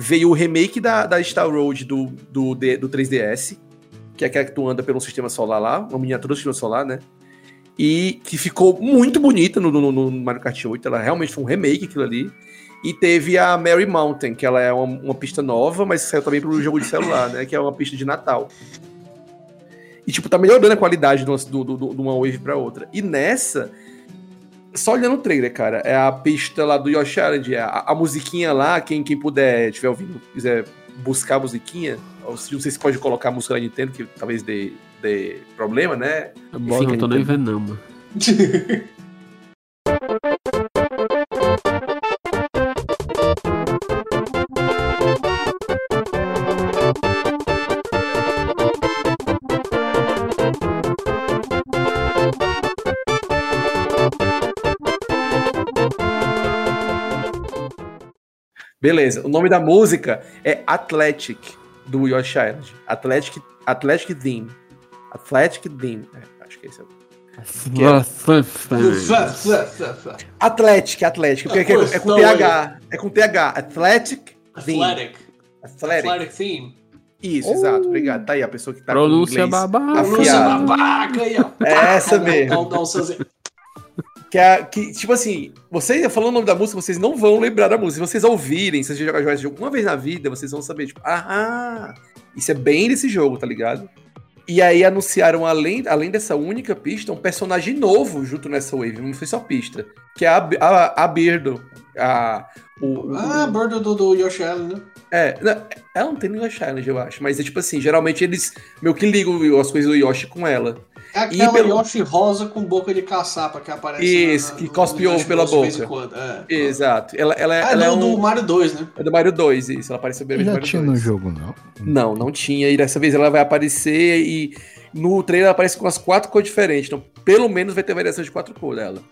veio o remake da, da Star Road do, do, do 3DS, que é aquela que tu anda pelo sistema solar lá, uma miniatura do sistema solar, né? E que ficou muito bonita no, no, no Mario Kart 8, ela realmente foi um remake aquilo ali. E teve a Mary Mountain, que ela é uma, uma pista nova, mas saiu também pro jogo de celular, né? Que é uma pista de Natal. E, tipo, tá melhorando a qualidade de uma, de uma wave pra outra. E nessa, só olhando o trailer, cara, é a pista lá do Yoshi Island, é a, a musiquinha lá, quem, quem puder, tiver ouvindo, quiser buscar a musiquinha, ou se não sei se pode colocar a música da Nintendo, que talvez dê, dê problema, né? Bola, não tô nem vendo, não, mano. Beleza, o nome da música é Athletic, do Yoshi Island. Athletic, Athletic Theme. Athletic Theme, é, acho que esse é o... Que é- Athletic, Athletic, porque é, é, é com TH, é com TH, Athletic Theme. Athletic. Athletic. Athletic theme. Isso, exato, obrigado. Tá aí a pessoa que tá Pronúncia com inglês babaca. Pronúncia babaca aí, ó. É essa mesmo. Que, é, que, tipo assim, vocês falando o nome da música, vocês não vão lembrar da música. Se vocês ouvirem, se vocês jogarem esse jogo uma vez na vida, vocês vão saber, tipo, ah, isso é bem desse jogo, tá ligado? E aí anunciaram, além, além dessa única pista, um personagem novo junto nessa wave. Não foi só pista. Que é a, a, a Birdo. A, o, ah, o... bordo do, do Yoshi Island, né? É, não, ela não tem no Yoshi Island, eu acho. Mas é tipo assim, geralmente eles meio que ligam as coisas do Yoshi com ela. É aquela pelo... Yoshi rosa com boca de caçapa que aparece. Isso, na, que cospe ovo pela boca. É, Exato. Ela, ela, ah, ela é, é um... do Mario 2, né? É do Mario 2, isso. Ela apareceu bem Já tinha 2. no jogo, não? Não, não tinha. E dessa vez ela vai aparecer e no trailer ela aparece com as quatro cores diferentes. Então, pelo menos vai ter variação de quatro cores dela.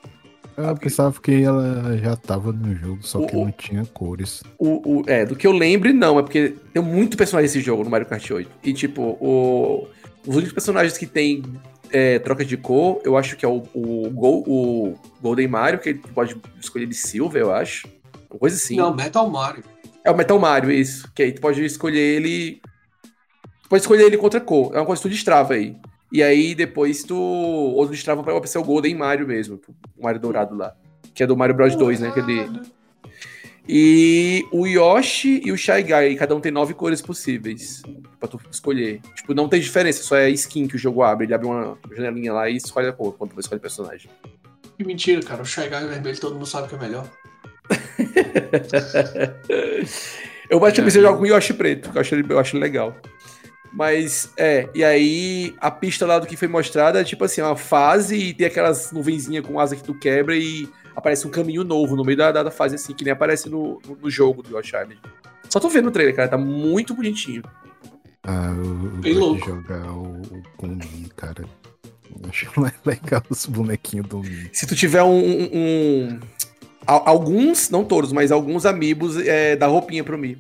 Eu pensava que ela já tava no jogo, só que o, não tinha cores. O, o, é, do que eu lembre, não. É porque tem muito personagem nesse jogo, no Mario Kart 8. E, tipo, o, os únicos personagens que tem é, troca de cor, eu acho que é o, o, Gol, o Golden Mario, que pode escolher de Silver, eu acho. Uma coisa assim. Não, Metal Mario. É o Metal Mario, isso. Que aí tu pode escolher ele. Tu pode escolher ele contra cor. É uma coisa que tu destrava aí. E aí depois tu. Ou tu destrava pra ser o Golden Mario mesmo. O Mario dourado lá. Que é do Mario Bros 2, né? Que é de... E o Yoshi e o Shy Guy, cada um tem nove cores possíveis pra tu escolher. Tipo, não tem diferença, só é skin que o jogo abre. Ele abre uma janelinha lá e escolhe a cor quando tu escolhe o personagem. Que mentira, cara. O Shy Guy vermelho todo mundo sabe que é melhor. eu basicamente é, jogo com o Yoshi preto, que eu acho, eu acho legal. Mas, é, e aí a pista lá do que foi mostrada é tipo assim, uma fase e tem aquelas nuvenzinhas com asa que tu quebra e aparece um caminho novo no meio da, da fase, assim, que nem aparece no, no, no jogo do Yoshi Island. Só tô vendo o trailer, cara, tá muito bonitinho. Ah, eu, Bem louco. jogar o, o cara. Eu acho mais legal os bonequinhos do Mi. Se tu tiver um, um, um alguns, não todos, mas alguns amigos é, da roupinha pro Mi.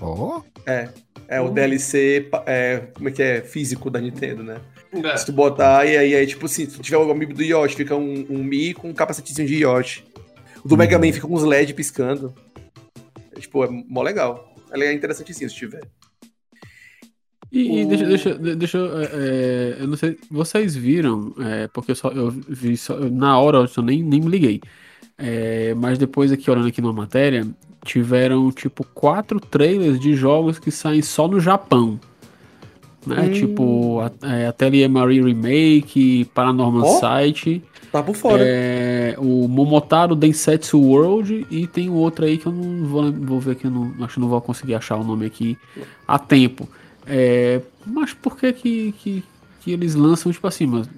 Ó? Oh? É. É o DLC, é, como é que é? Físico da Nintendo, né? É. Se tu botar, e aí, aí, tipo assim, se tu tiver o amigo do Yoshi, fica um, um Mi com um capacetezinho de Yoshi. O do uhum. Mega Man fica com uns LED piscando. É, tipo, é mó legal. É interessante sim, se tiver. E, e deixa, deixa, deixa é, é, eu não sei, vocês viram, é, porque eu só eu vi só, na hora eu nem, nem me liguei. É, mas depois aqui olhando aqui numa matéria, tiveram tipo quatro trailers de jogos que saem só no Japão. Né? Hum. Tipo, é, Atelier Marie Remake, Paranormal oh, Sight. Tá por fora. É, o Momotaro Densetsu World e tem outro aí que eu não vou, vou ver aqui, eu não, acho que não vou conseguir achar o nome aqui a tempo. É, mas por que que, que, que eles lançam, tipo assim, mas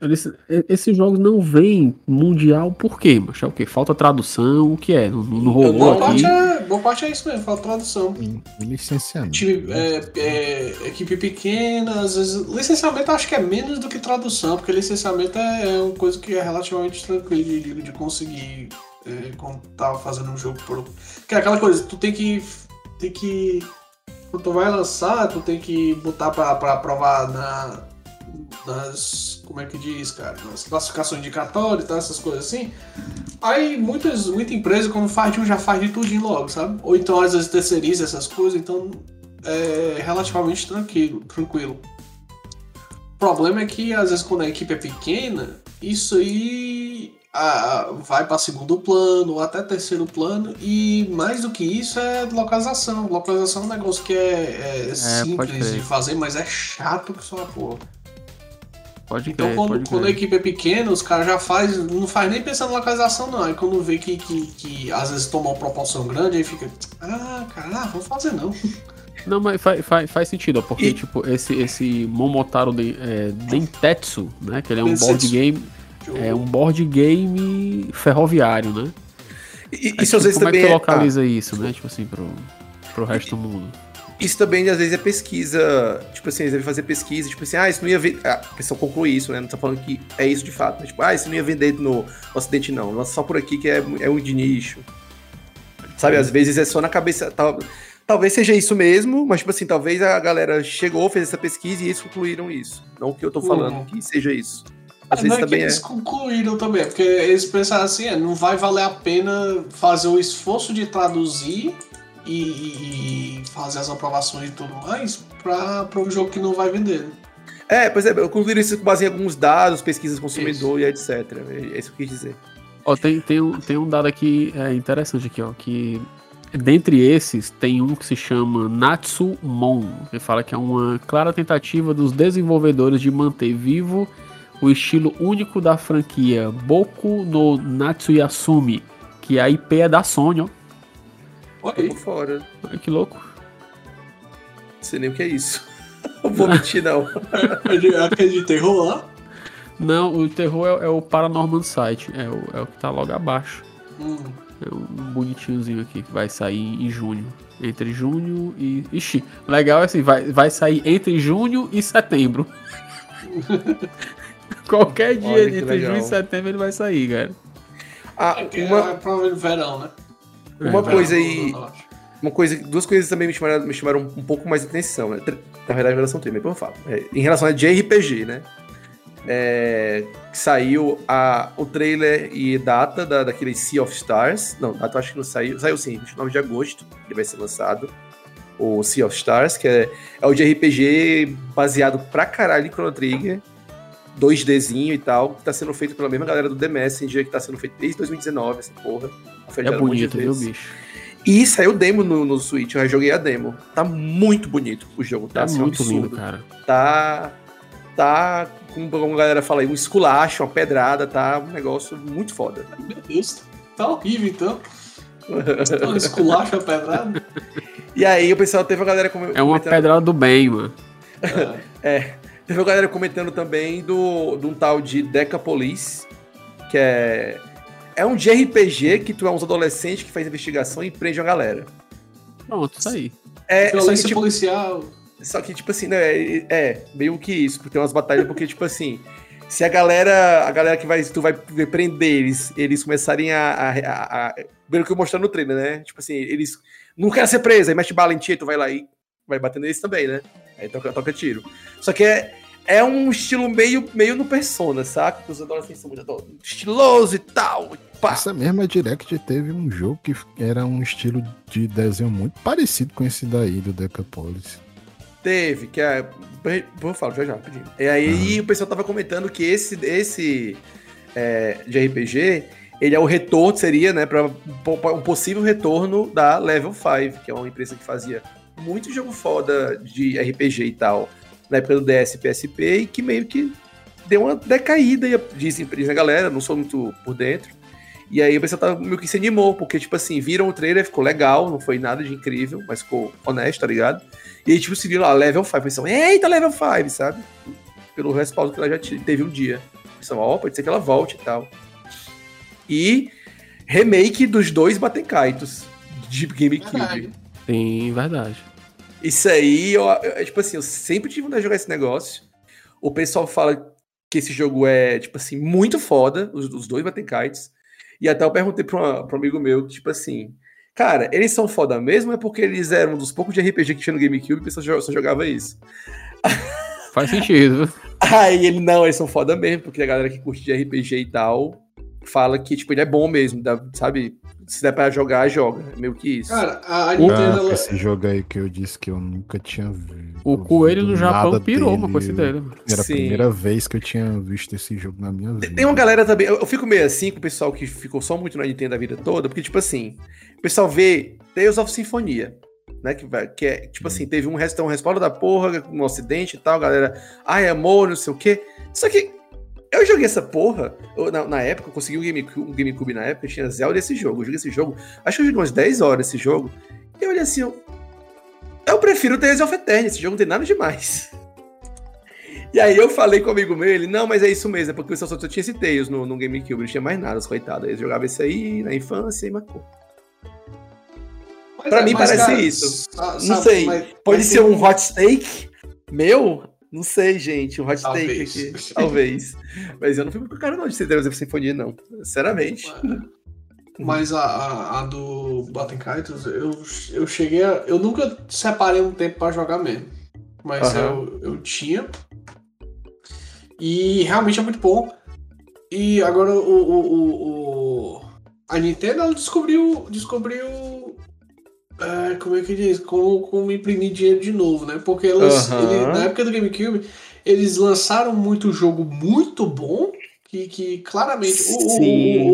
eles, esses jogos não vêm mundial por quê? Mas é o que? Falta tradução? O que é? Não, não rolou boa aqui? Parte é, boa parte é isso mesmo, falta tradução. Licenciamento. Time, é, é, equipe pequena, às vezes. Licenciamento acho que é menos do que tradução, porque licenciamento é, é uma coisa que é relativamente tranquilo de, de conseguir é, quando tá fazendo um jogo. Por... Que é aquela coisa, tu tem que. Tem que. Quando tu vai lançar, tu tem que botar pra, pra provar na nas. Como é que diz, cara? Nas classificações indicatórias e tal, essas coisas assim. Aí muitas, muita empresa, quando faz de um, já faz de tudinho logo, sabe? Ou então às vezes terceiriza essas coisas, então é relativamente tranquilo, tranquilo. O problema é que às vezes quando a equipe é pequena, isso aí a, vai para segundo plano, ou até terceiro plano, e mais do que isso é localização. Localização é um negócio que é, é, é simples de fazer, mas é chato que só a porra. Pode então, crer, quando, pode quando a equipe é pequena, os caras já faz, não faz nem pensando na localização, não. Aí quando vê que, que, que às vezes toma uma proporção grande, aí fica, ah, cara, vamos fazer não. Não, mas faz, faz, faz sentido, ó, porque, e... tipo, esse, esse Momotaro de, é, Dentetsu, né, que ele é um Densetsu. board game, é um board game ferroviário, né? E, Aí, isso tipo, às vezes como também é que tu localiza é... isso, né, tipo assim, pro, pro resto do mundo? Isso também, às vezes, é pesquisa. Tipo assim, eles devem fazer pesquisa, tipo assim, ah, isso não ia vender. Ah, a pessoa conclui isso, né? Não tá falando que é isso de fato. Mas, tipo, ah, isso não ia vender no Ocidente, não. Lança só por aqui que é, é um de nicho. Sabe, às vezes é só na cabeça. Tal, talvez seja isso mesmo, mas, tipo assim, talvez a galera chegou, fez essa pesquisa e eles concluíram isso. Não que eu tô falando uhum. que seja isso. Às é, vezes também eles é... concluíram também, porque eles pensaram assim, é, não vai valer a pena fazer o esforço de traduzir e, e fazer as aprovações e tudo mais para um jogo que não vai vender. Né? É, pois é, eu concluí isso com base em alguns dados, pesquisas consumidor isso. e etc. É isso que eu quis dizer. Ó, tem, tem, um, tem um dado aqui é, interessante aqui, ó, que dentre esses tem um que se chama Natsumon, que fala que é uma clara tentativa dos desenvolvedores de manter vivo o estilo único da franquia Boku no Natsuyasumi, que a IP é da Sony, ó. Olha fora. Olha que louco. Não sei nem o que é isso. Não vou mentir, não. Aquele de terror lá? Não, o terror é, é o Paranormal Site. É o, é o que tá logo abaixo. Hum. É um bonitinhozinho aqui que vai sair em junho. Entre junho e. Ixi, legal é assim, vai, vai sair entre junho e setembro. Qualquer dia Olha entre legal. junho e setembro ele vai sair, cara. Ah, É, uma, é provavelmente verão, né? uma É, coisa aí. Uma coisa, duas coisas também me chamaram, me chamaram um pouco mais de atenção, né? Na verdade, em relação ao tema, depois eu falo. É, em relação a JRPG, né? É, que saiu a, o trailer e data da, daquele Sea of Stars. Não, data eu acho que não saiu. Saiu sim, 29 de agosto, ele vai ser lançado. O Sea of Stars, que é, é o de RPG baseado pra caralho em Chrono Trigger. 2Dzinho e tal, que tá sendo feito pela mesma galera do The Messenger, que tá sendo feito desde 2019, essa porra. É bonito, viu, bicho? E saiu demo no, no Switch, eu já joguei a demo. Tá muito bonito o jogo, tá? Tá assim, um muito absurdo. lindo, cara. Tá. Tá, como, como a galera fala aí, um esculacho, uma pedrada, tá um negócio muito foda. Meu Deus, tá horrível então. Tá um esculacho a pedrada. E aí o pessoal teve a galera come- É uma pedrada do bem, mano. É. Teve a galera comentando também do, de um tal de Decapolis, que é. É um de RPG que tu é uns adolescentes que faz investigação e prende uma galera. Pronto, isso aí. É, só que, Violência tipo, policial. Só que, tipo assim, né? É, é, meio que isso, porque tem umas batalhas, porque, tipo assim, se a galera, a galera que vai, tu vai prender eles, eles começarem a. a, a, a pelo que eu mostrando no trailer, né? Tipo assim, eles não querem ser presos, aí mete bala em ti, tu vai lá e vai batendo eles também, né? Aí toca, toca tiro. Só que é, é um estilo meio, meio no persona, saca? Que os adolescentes são muito estiloso e tal. Pá. Essa mesma Direct teve um jogo que era um estilo de desenho muito parecido com esse daí do Decapolis. Teve, que é. Vou falar já já, rapidinho. E aí o pessoal tava comentando que esse, esse é, de RPG, ele é o retorno, seria, né, para um possível retorno da Level 5, que é uma empresa que fazia muito jogo foda de RPG e tal, na época do DS PSP, e que meio que deu uma decaída, dizem, dizem a galera, não sou muito por dentro. E aí o pessoal tava meio que se animou, porque, tipo assim, viram o trailer, ficou legal, não foi nada de incrível, mas ficou honesto, tá ligado? E aí, tipo, se viram lá, level 5, pensam, eita, level 5, sabe? Pelo respaldo que ela já te- teve um dia. Pensam, ó, pode ser que ela volte e tal. E remake dos dois Batenkaitos de GameCube. Sim, verdade. Isso aí, eu, eu- tipo assim, eu sempre tive vontade de jogar esse negócio. O pessoal fala que esse jogo é, tipo assim, muito foda, os, os dois Batenkites. E até eu perguntei pra, um amigo meu, tipo assim, cara, eles são foda mesmo ou é porque eles eram um dos poucos de RPG que tinha no GameCube e o pessoal só, só jogava isso? Faz sentido. Aí ele, não, eles são foda mesmo, porque a galera que curte de RPG e tal fala que, tipo, ele é bom mesmo, dá- sabe? Se der pra jogar, joga. É meio que isso. Cara, a, a O- Nintendo. Ah, ela- esse jogo aí que eu disse que eu nunca tinha visto. O coelho no Japão pirou dele. uma coisa dele. Era a Sim. primeira vez que eu tinha visto esse jogo na minha vida. Tem uma galera também, eu, fico meio assim com o pessoal que ficou só muito na Nintendo a vida toda, porque, tipo assim, o pessoal vê Tales of Sinfonia, né? Que, que é, tipo assim, teve um, res- tem um respaldo da porra no ocidente e tal, galera, ai, amor, não sei o quê. Só que eu joguei essa porra, eu, na, na época, eu consegui um GameCube, um GameCube na época, tinha Zelda desse jogo. Eu joguei esse jogo, acho que eu joguei umas 10 horas esse jogo, e eu olhei assim, eu, eu prefiro Tales of Eternity, esse jogo não tem nada demais. E aí eu falei com um amigo meu, ele, não, mas é isso mesmo, é porque o só, só tinha esse Tails no, no GameCube, não tinha mais nada, os coitados. Eles jogavam esse aí na infância e marcou. Mas pra é, mim parece cara, isso. sa- Não sabe, sei, mas- Pode mas ser tem um hot steak meu? Não sei, gente, um hot Talvez. steak aqui. Talvez. Mas eu não fui com o cara não de ser Deus Sinfonia, não. Sinceramente. Mas a, a, a do Batten Kaitos, eu, eu cheguei a. Eu nunca separei um tempo pra jogar mesmo. Mas Aham. eu, eu tinha. E realmente é muito bom. E agora o. o, o, o- a Nintendo descobriu. Descobriu. É, como é que diz? Como, como imprimir dinheiro de novo, né? Porque elas, ele- na época do GameCube, eles lançaram muito jogo muito bom. Que, que claramente. o-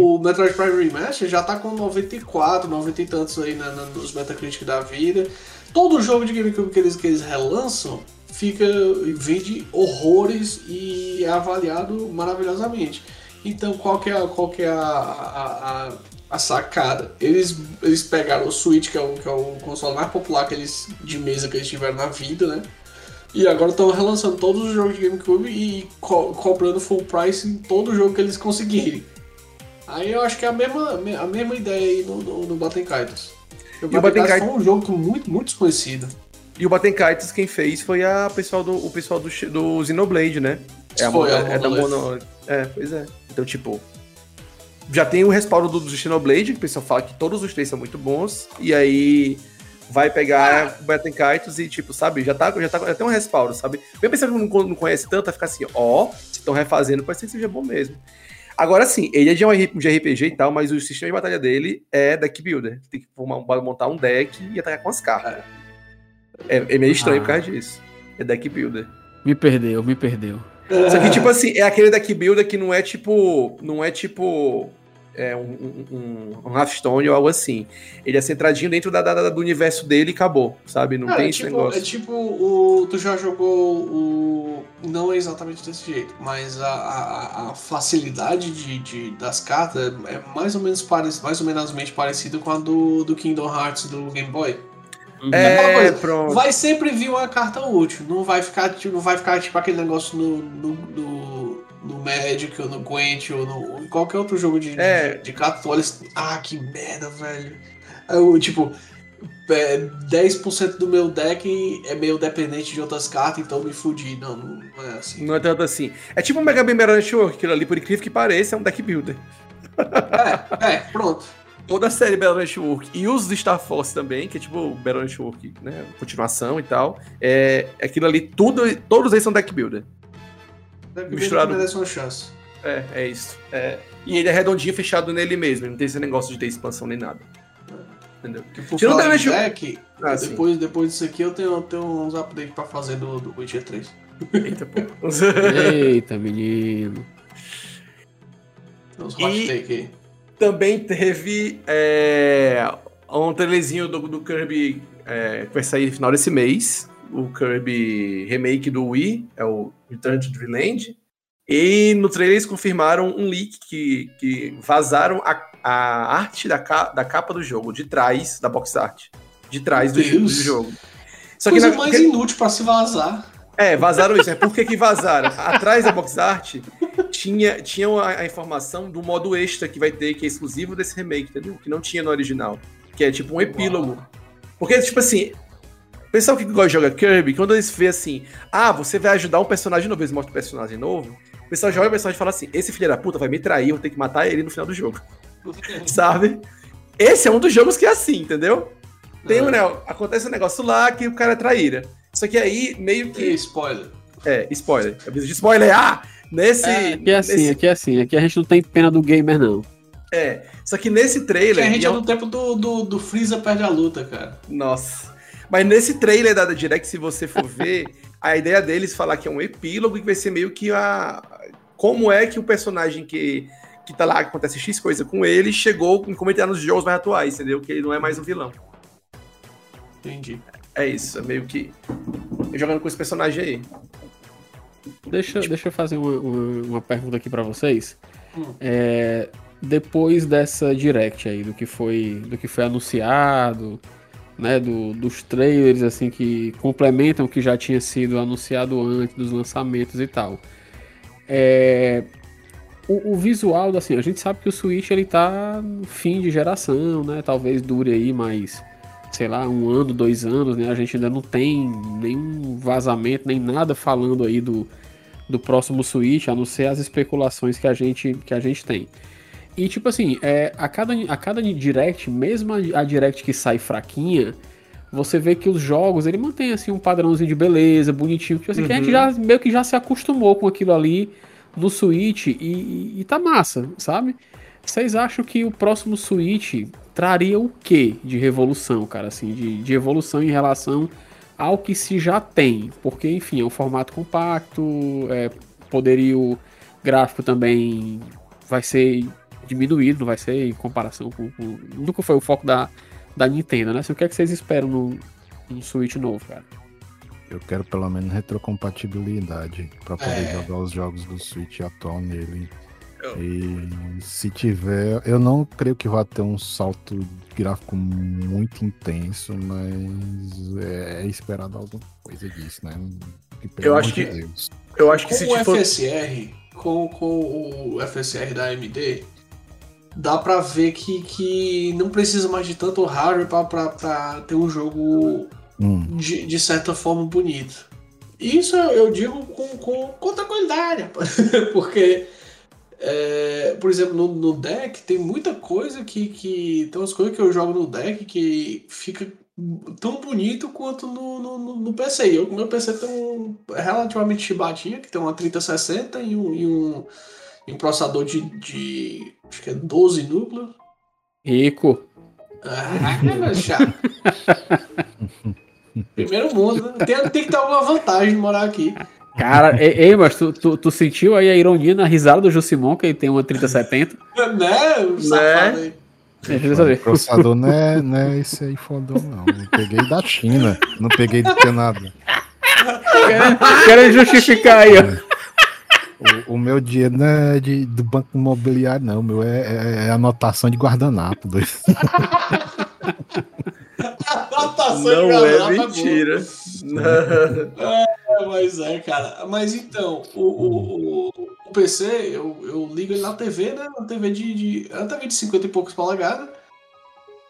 o- o, Metroid Prime Remaster já tá com 94, 90 e tantos aí na, na- nos Metacritic da vida. Todo jogo de GameCube que eles, que eles relançam fica vende horrores e é avaliado maravilhosamente. Então qual que é, qual que é a, a, a, a sacada. Eles, eles pegaram o Switch, que é o, que é o console mais popular que eles, de mesa que eles tiveram na vida, né? E agora estão relançando todos os jogos de GameCube e co cobrando full price em todo jogo que eles conseguirem. Aí eu acho que é a mesma, a mesma ideia aí no, no, no Batten Kaitos. O Batten Kaitos foi um jogo muito, muito desconhecido. E o Batten Kaitos quem fez foi a pessoal do, o pessoal do, do Xenoblade, né? É, foi, a, é, é da Mono... É, pois é. Então, tipo, já tem o respaldo do, do Xenoblade, que o pessoal fala que todos os três são muito bons, e aí vai pegar ah. o Batten Kaitos e, tipo, sabe, já, tá, já, tá, já tem um respaldo, sabe? Bem pensando que não, não conhece tanto, vai ficar assim, ó, se estão refazendo, pode ser que seja bom mesmo. Agora sim, ele é de um RPG e tal, mas o sistema de batalha dele é deck builder. Tem que montar um deck e atacar com as cartas. É, é meio estranho ah. por causa disso. É deck builder. Me perdeu, me perdeu. Só que, tipo assim, é aquele deck builder que não é tipo. Não é tipo é, um, um, um Hearthstone ou algo assim. Ele é centradinho dentro da, da, do universo dele e acabou, sabe? Não tem é tipo, esse negócio. É tipo o. Tu já jogou o. Não é exatamente desse jeito, mas a, a, a facilidade de, de, das cartas é mais ou menos parec, mais ou menos parecida com a do, do Kingdom Hearts do Game Boy. É, coisa, pronto. Vai sempre vir uma carta útil, não vai ficar, tipo, não vai ficar tipo aquele negócio no, no, no no Magic, ou no Gwent, ou no, em qualquer outro jogo de, é. de, de tu olha ah, que merda, velho. Eu, tipo, é, 10% do meu deck é meio dependente de outras cartas, então me fudi. Não, não é assim. Não é tanto assim. É tipo o Mega Man Battle Network, aquilo ali, por incrível que pareça, é um deck builder. É, é, pronto. Toda a série Battle Network e os de Star Force também, que é tipo o Battle Network, né? Continuação e tal. É, aquilo ali, tudo, todos eles são deck builder. Misturado. merece uma chance. É, é isso. É. E ele é redondinho, fechado nele mesmo. Não tem esse negócio de ter expansão nem nada. Entendeu? Por Tirando falar em deck, ah, depois, depois disso aqui eu tenho, eu tenho uns updates pra fazer do, do Witcher 3. Eita, pô. Eita, menino. Uns hot take aí. Também teve é, um trailerzinho do, do Kirby é, que vai sair no final desse mês o Kirby remake do Wii, é o Return to Dreamland. E no trailer eles confirmaram um leak que, que vazaram a, a arte da, da capa do jogo, de trás da box art. De trás do, do, jogo. Só Coisa que na, mais inútil para se vazar. É, vazaram isso. É por que, que vazaram? Atrás da box art tinha, tinha a, a, informação do modo extra que vai ter, que é exclusivo desse remake, entendeu? Que não tinha no original. Que é tipo um epílogo. Porque, tipo assim, pessoal que gosta de jogar Kirby, quando eles vê assim, ah, você vai ajudar um personagem novo, eles mostram um personagem novo, o pessoal joga o personagem e fala assim, esse filho da puta vai me trair, eu vou ter que matar ele no final do jogo. Sabe? Esse é um dos jogos que é assim, entendeu? Tem um, né, acontece um negócio lá que o cara é traíra. Só que aí, meio que... E spoiler. É, spoiler. Aviso de spoiler. Ah! Nesse... É, aqui é assim, nesse... aqui é assim. Aqui a gente não tem pena do gamer, não. É, só que nesse trailer... Que a gente é, é no tempo do, do, do Freeza perde a luta, cara. Nossa. Mas nesse trailer da Direct, se você for ver, a ideia deles falar que é um epílogo que vai ser meio que a. Como é que o personagem que, que tá lá, que acontece X coisa com ele, chegou como ele tá nos jogos mais atuais, entendeu? Que ele não é mais um vilão. Entendi. É isso, é meio que. Jogando com esse personagem aí. Deixa, deixa eu fazer uma, uma, uma pergunta aqui para vocês. Hum. É, depois dessa direct aí, do que foi, do que foi anunciado, né, do, dos trailers assim que complementam o que já tinha sido anunciado antes dos lançamentos e tal. É, o, o, visual, assim, a gente sabe que o Switch ele tá no fim de geração, né? Talvez dure aí mais, sei lá, um ano, dois anos, né? A gente ainda não tem nenhum vazamento, nem nada falando aí do, do próximo Switch, a não ser as especulações que a gente, que a gente tem. E tipo assim, é, a, cada, a cada direct, mesmo a, direct que sai fraquinha, você vê que os jogos, ele mantém assim um padrãozinho de beleza, bonitinho, tipo assim, uhum. que a gente uhum. já meio que já se acostumou com aquilo ali no Switch e, e, e tá massa, sabe? Vocês acham que o próximo Switch traria o que de revolução, cara, assim, de, de evolução em relação ao que se já tem? Porque, enfim, é um formato compacto, é, poderio gráfico também vai ser diminuído, não vai ser em comparação com, com. Nunca foi o foco da, da Nintendo, né? Assim, o que é que vocês esperam no, no Switch novo, cara? Eu quero pelo menos retrocompatibilidade para poder é. jogar os jogos do Switch atual nele. E se tiver, eu não creio que vá ter um salto gráfico muito intenso, mas é esperado alguma coisa disso, né? Eu acho que Deus. eu acho que com se o for... FSR, com, com o FSR da AMD, dá pra ver que, que não precisa mais de tanto hardware pra, pra, pra ter um jogo hum. de, de certa forma bonito. Isso eu digo com, com, com tranquilidade, porque é, por exemplo, no, no, deck tem muita coisa que, que. Tem umas coisas que eu jogo no deck que fica tão bonito quanto no, no, no PC. Eu, meu PC tem um relativamente chibatinha, que tem uma 3060 e um, e um, e um processador de, de. Acho que é 12 núcleos. Rico. Ah, chato. Primeiro mundo, né? tem, tem que ter alguma vantagem de morar aqui. Cara, ei, mas tu, tu, tu, sentiu aí a ironia na risada do Jusimon, que ele tem uma 3070? né? O safado né? aí. O processador não é, não é esse aí fodão, não. Eu peguei da China, não peguei de Canadá. Quero justificar aí, ó. O, o, meu dinheiro não é de, do banco imobiliário, não. O meu é, é, é anotação de guardanapo. Dois. anotação não de guardanapo é mentira. É, mas é, cara. Mas então, o, o, o, PC, eu, eu ligo ele na TV, né? Na TV de, de. É uma TV de 50 e poucos polegadas.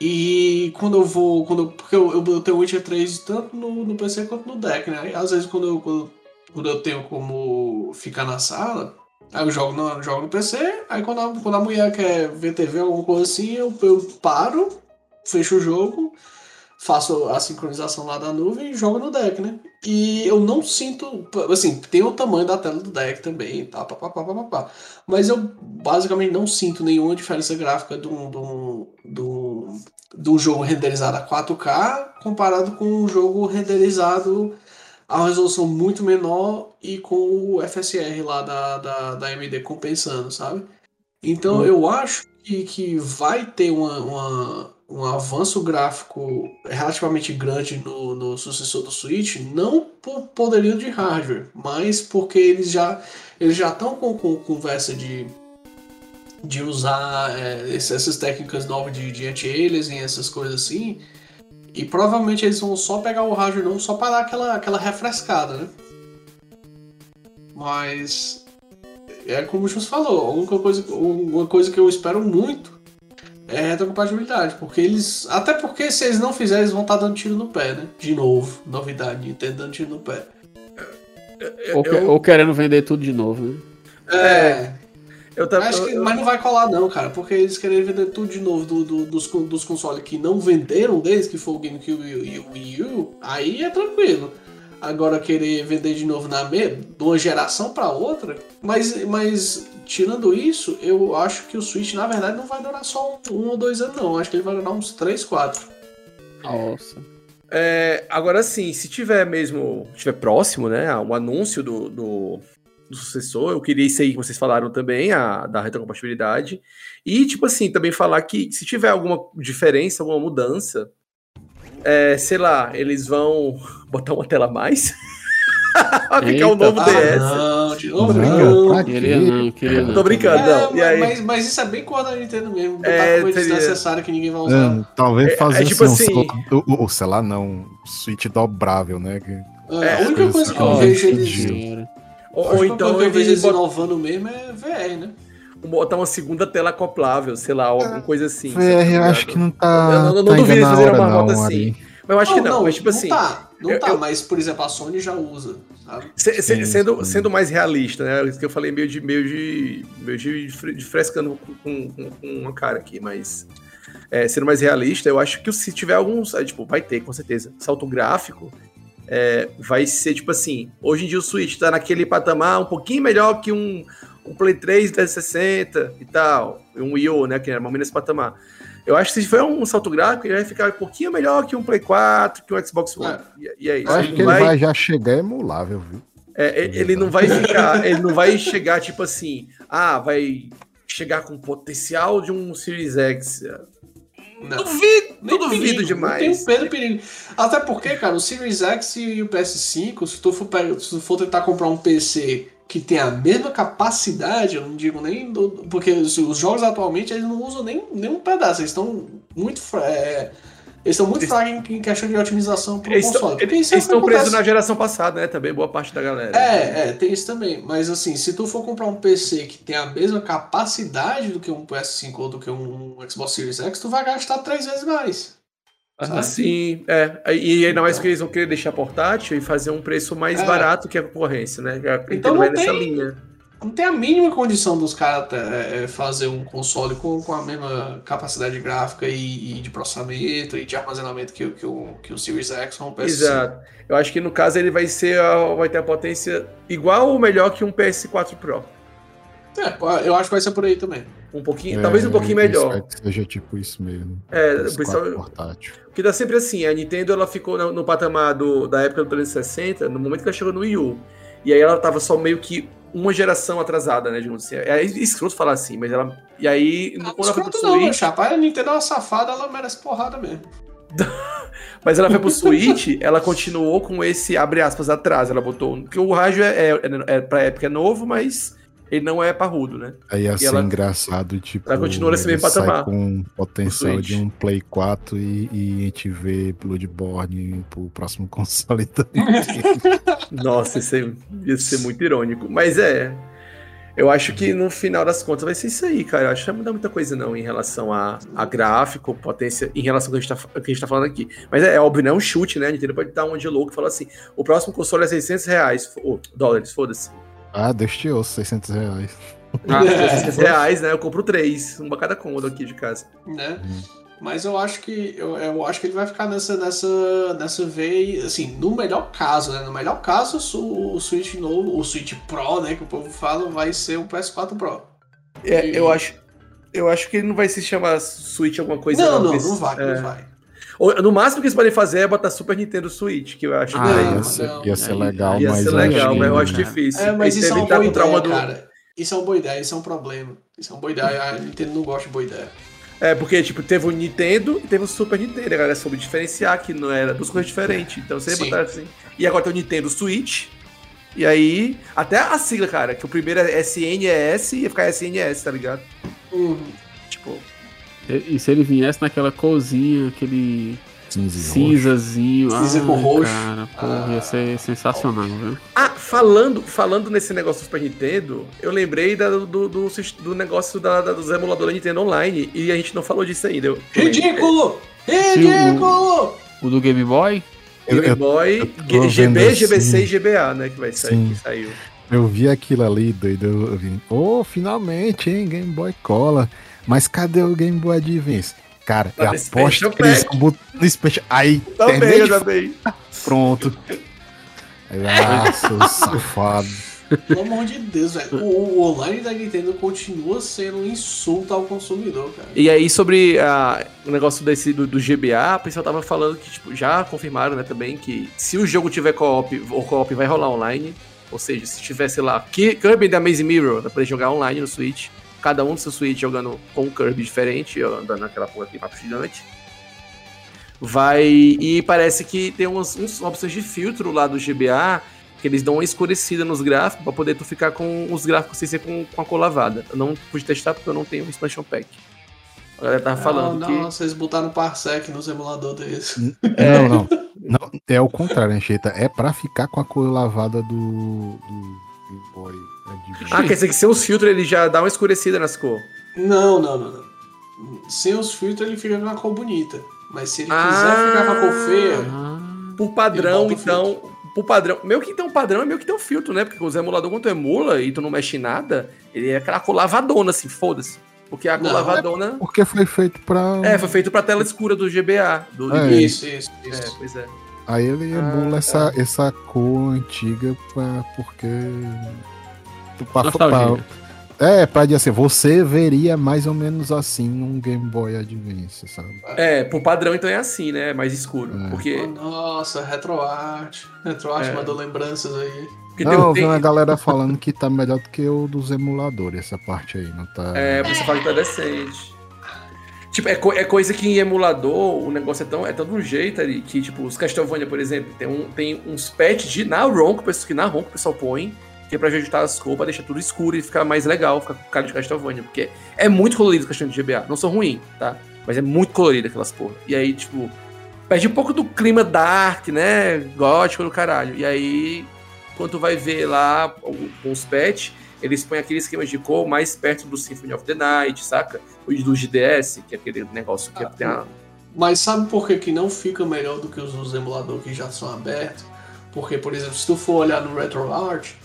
E quando eu vou. Quando eu, porque eu, eu tenho Witcher 3 tanto no, no PC quanto no deck, né? E às vezes quando eu, quando, quando eu tenho como ficar na sala, aí eu jogo no, jogo no PC, aí quando a, quando a mulher quer ver TV alguma coisa assim, eu, eu paro, fecho o jogo faço a sincronização lá da nuvem e jogo no deck, né? E eu não sinto. Assim, tem o tamanho da tela do deck também, tá? Pá, pá, pá, pá, pá, Mas eu basicamente não sinto nenhuma diferença gráfica de um, de um, de um jogo renderizado a 4K comparado com um jogo renderizado a uma resolução muito menor e com o FSR lá da, da, da AMD compensando, sabe? Então uhum. eu acho que, que vai ter uma, uma um avanço gráfico relativamente grande no, no sucessor do Switch, não por poderio de hardware, mas porque eles já eles já estão com, com conversa de, de usar é, essas técnicas novas de, de anti-aliasing, essas coisas assim, e provavelmente eles vão só pegar o hardware não só para dar aquela, aquela refrescada, né? Mas é como o Jus falou, a única coisa, uma coisa que eu espero muito é retrocompatibilidade, porque eles. Até porque se eles não fizerem, eles vão estar tá dando tiro no pé, né? De novo, novidade, Nintendo dando tiro no pé. Ou, eu... ou querendo vender tudo de novo, né? É. Eu também, Acho que, mas não vai colar não, cara, porque eles querem vender tudo de novo do, do, dos, dos consoles que não venderam desde que foi o GameCube e o Wii U, aí é tranquilo. Agora querer vender de novo na me... de uma geração para outra, mas, mas tirando isso, eu acho que o Switch, na verdade, não vai durar só um, um ou dois anos, não. Acho que ele vai durar uns três, quatro. Nossa. É, agora sim, se tiver mesmo, tiver próximo, né, o anúncio do, do, do, sucessor, eu queria isso aí que vocês falaram também, a, da retrocompatibilidade. E, tipo assim, também falar que se tiver alguma diferença, alguma mudança, é, sei lá, eles vão botar uma tela a mais. Vai ficar o novo DS. não, de novo, não. Queria não, queria não. Tô brincando, é, não. E aí? Mas, mas, isso é bem com a da Nintendo mesmo. Botar é, coisa seria... desnecessária que ninguém vai usar. É, talvez fazer é, é, tipo assim, assim o, o, sei lá, não, Switch dobrável, né? É, a única coisa que eu vejo eles... Ou, ou então eu vejo eles inovando mesmo é VR, né? botar uma segunda tela acoplável, sei lá, alguma coisa assim. VR, eu acho que não tá. Eu não, não, tá duvido de fazer uma moto assim. Mas eu acho não, que não, não mas tipo não assim. Tá, não eu, tá, eu... mas por exemplo, a Sony já usa. Se, se, sendo, sendo mais realista, né? Isso que eu falei meio de meio de, meio de, de frescando com, com, com, uma cara aqui, mas é, sendo mais realista, eu acho que se tiver alguns. É, tipo, vai ter, com certeza. Salto gráfico. É, vai ser tipo assim. Hoje em dia o Switch tá naquele patamar um pouquinho melhor que um, um Play 3 360 e tal. Um Wii U, né? Que era mais ou menos esse patamar. Eu acho que se for um salto gráfico, ele vai ficar um pouquinho melhor que um Play 4, que um Xbox One. É. E, e é isso. Eu acho ele que ele vai... vai já chegar emulável, viu? É, ele não vai ficar, ele não vai chegar tipo assim, ah, vai chegar com potencial de um Series X. Não. Duvido, nem duvido perigo, demais. Tem perigo. Até porque, cara, o Series X e o PS5, se tu for, se tu for tentar comprar um PC que tem a mesma capacidade, eu não digo nem. Porque os, os, jogos atualmente eles não usam nem, nem um pedaço, eles estão muito. É, eles estão muito fracos em, em questão de otimização para o console. Eles, eles estão presos na geração passada, né? Também, boa parte da galera. É, é, tem isso também. Mas assim, se tu for comprar um PC que tem a mesma capacidade do que um PS5 ou do que um Xbox Series X, tu vai gastar três vezes mais. Assim, é. E ainda mais que eles vão querer deixar portátil e fazer um preço mais é. barato que a concorrência, né? Então não tem, linha. Não tem a mínima condição dos caras é, é, fazer um console com, com a mesma capacidade gráfica e, e de processamento e de armazenamento que, que, o, que o Series X ou o PS5. Exato. Eu acho que no caso ele vai ser vai ter a potência igual ou melhor que um PS4 Pro. É, eu acho que vai ser por aí também. Um pouquinho, é, talvez um pouquinho melhor. Que seja tipo isso mesmo. É, o pessoal. Portátil. Porque dá sempre assim, a Nintendo ela ficou no, no patamar do, da época do 360, no momento que ela chegou no Wii U. E aí ela tava só meio que uma geração atrasada, né, digamos assim. É escroto falar assim, mas ela. E aí, ah, quando ela foi pro Switch. Não, chapa, a Nintendo é uma safada, ela merece porrada mesmo. mas ela foi pro Switch, ela continuou com esse, abre aspas, atrás. Ela botou. Porque o rádio é, é, é pra época é novo, mas ele não é parrudo, né? Aí ia ser ela, engraçado, tipo. Ela continua nesse mesmo patamar. Com potencial de um Play 4 e, e, a gente vê Bloodborne pro próximo console também. Nossa, isso ia ser muito irônico. Mas é. Eu acho que no final das contas vai ser isso aí, cara. Eu acho que não vai mudar muita coisa, não, em relação a, a gráfico, potência, em relação ao que a gente tá, que a gente tá falando aqui. Mas é, é óbvio, não é um chute, né? A Nintendo pode dar um de louco e falar assim: o próximo console é 600 reais, ou dólares, foda-se. Ah, deixa te ouço, 600 reais. Ah, 600 reais, né? Eu compro três, uma cada cômodo aqui de casa. Né? Hum. Mas eu acho que eu, eu acho que ele vai ficar nessa nessa nessa veia, assim, no melhor caso, né? No melhor caso, o, o Switch novo, o Switch Pro, né, que o povo fala, vai ser o PS4 Pro. É, e... eu acho eu acho que ele não vai se chamar Switch alguma coisa não. Não, não, não vai, é... não vai. No máximo que eles podem fazer é botar Super Nintendo Switch, que eu acho ah, que ia, ser, ia ser legal, ia mas ser legal, mas eu acho difícil. É, mas isso é uma boa ideia, do... cara. Isso é uma boa ideia, isso é um problema. Isso é uma boa ideia, a Nintendo não gosta de boa ideia. É, porque, tipo, teve o Nintendo e teve o Super Nintendo. A galera soube diferenciar que não era duas coisas diferentes. Então você botar assim. E agora tem o Nintendo Switch. E aí, até a sigla, cara, que o primeiro é SNES e ia ficar SNES, tá ligado? Uhum. Tipo. E, e se ele viesse naquela cozinha, aquele cinzazinho. Cinza com roxo. Cara, porra, ah. ia ser sensacional, viu? Ah, falando, falando nesse negócio do Super Nintendo, eu lembrei da, do, do, do, negócio da, da, dos emuladores da Nintendo Online e a gente não falou disso ainda. Eu, Ridículo! Ridículo! O, o do Game Boy? Game Boy, eu, eu GB, assim. GBC e GBA, né? Que vai sair, que saiu. Eu vi aquilo ali, doido. Eu vi, oh, finalmente, hein? Game Boy Cola. Mas cadê o Game Boy Advance? Cara, eu aposto que eles no Special. Aí, também, eu também. Pronto. Nossa, safado. Pelo amor de Deus, velho. O, o, online da Nintendo continua sendo um insulto ao consumidor, cara. E aí, sobre a, o negócio desse, do, do GBA, o pessoal tava falando que, tipo, já confirmaram, né, também, que se o jogo tiver co-op, o co-op vai rolar online. Ou seja, se tiver, sei lá, Kirby da Maze Mirror, pra poder jogar online no Switch cada um do seu Switch jogando com um Kirby diferente, andando naquela porra aqui papo gigante. Vai. E parece que tem umas, uns opções de filtro lá do GBA que eles dão uma escurecida nos gráficos para poder tu ficar com os gráficos sem ser com, com a cor lavada. Eu não pude testar porque eu não tenho um expansion pack. A galera tava falando não, que. Não, vocês botaram Parsec nos emuladores desse. É. Não, não, não. É o contrário, Ancheta. É para ficar com a cor lavada do, do Game Boy ah, quer dizer que sem os filtros ele já dá uma escurecida nas cores. Não, não, não, não. Sem os filtros ele fica com a cor bonita. Mas se ele ah, quiser ficar com a cor feia. Ah, por padrão, então. Por padrão. Meu que tem um padrão é meio que tem um filtro, né? Porque os emulador, quando tu emula e tu não mexe em nada, ele é aquela cor lavadona, assim, foda-se. Porque a cor não, lavadona. É porque foi feito pra. É, foi feito pra tela escura do GBA. Do é. Isso, isso, isso. É, pois é. Aí ele emula ah, essa, tá. essa cor antiga pra, porque Pra, pra, é, pra dizer assim, você veria mais ou menos assim num Game Boy Advance, sabe? É, por padrão então é assim, né? Mais escuro. É. Porque... Oh, nossa, RetroArt. RetroArt é. mandou lembranças aí. Porque não, eu vi uma galera falando que tá melhor do que o dos emuladores, essa parte aí, não tá... É, você fala que tá decente. Tipo, é, co é, coisa que em emulador o negócio é tão, é tão de um jeito ali que, tipo, os Castlevania, por exemplo, tem, um, tem uns patches de na ROM que, que na ROM que o pessoal põe que pra ajustar as roupas, deixar tudo escuro e ficar mais legal, ficar com cara de Castlevania. Porque é muito colorido os caixões de GBA. Não são ruins, tá? Mas é muito colorido aquelas porra. E aí, tipo, perde um pouco do clima dark, né? Gótico do caralho. E aí, quando tu vai ver lá os patch, eles põem aquele esquema de cor mais perto do Symphony of the Night, saca? O do GDS, que é aquele negócio que ah, tem a... Mas sabe por que, que não fica melhor do que os, os emuladores que já são abertos? Porque, por exemplo, se tu for olhar no RetroArch,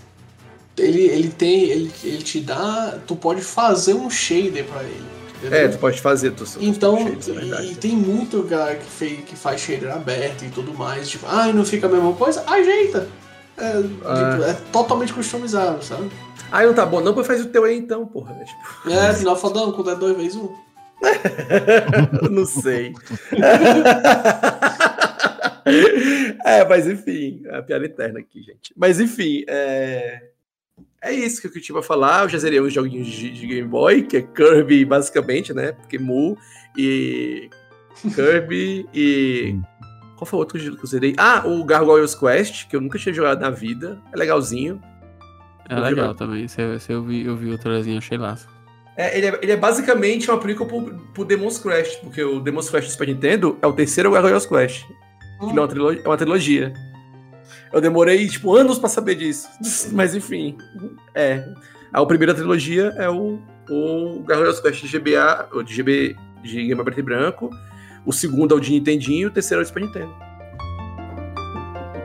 ele, ele tem. Ele, ele te dá. Tu pode fazer um shader para ele. Entendeu? É, tu pode fazer. Tu, então, é e, tem muito cara que, fez, que faz shader aberto e tudo mais. Tipo, ai, ah, não fica a mesma coisa? Ajeita! É, ah. tipo, é totalmente customizável, sabe? Ah, não tá bom, não, faz o teu aí então, porra. Né? Tipo... É, final fodão, quando é dois vezes um. não sei. é, mas enfim, é a piada interna aqui, gente. Mas enfim, é. É isso que eu tinha pra falar. Eu já zerei uns joguinhos de, de, Game Boy, que é Kirby, basicamente, né? Porque Mu e. Kirby e. Qual foi o outro jogo que eu zerei? Ah, o Gargoyles Quest, que eu nunca tinha jogado na vida. É legalzinho. É eu legal também. Se, se eu, vi, eu vi o trailerzinho, achei laço. É, ele, é, ele é basicamente uma prequel pro, pro Demon's Crash, porque o Demon's Crash do Super Nintendo é o terceiro Gargoyles Quest. Hum. Que é uma, trilogia, é uma trilogia. Eu demorei, tipo, anos para saber disso. Mas enfim, é. A primeira trilogia é o, o Gargoyles Quest de GBA, ou de GB de Game Preto e Branco. O segundo é o de Nintendinho o terceiro é o Super Nintendo.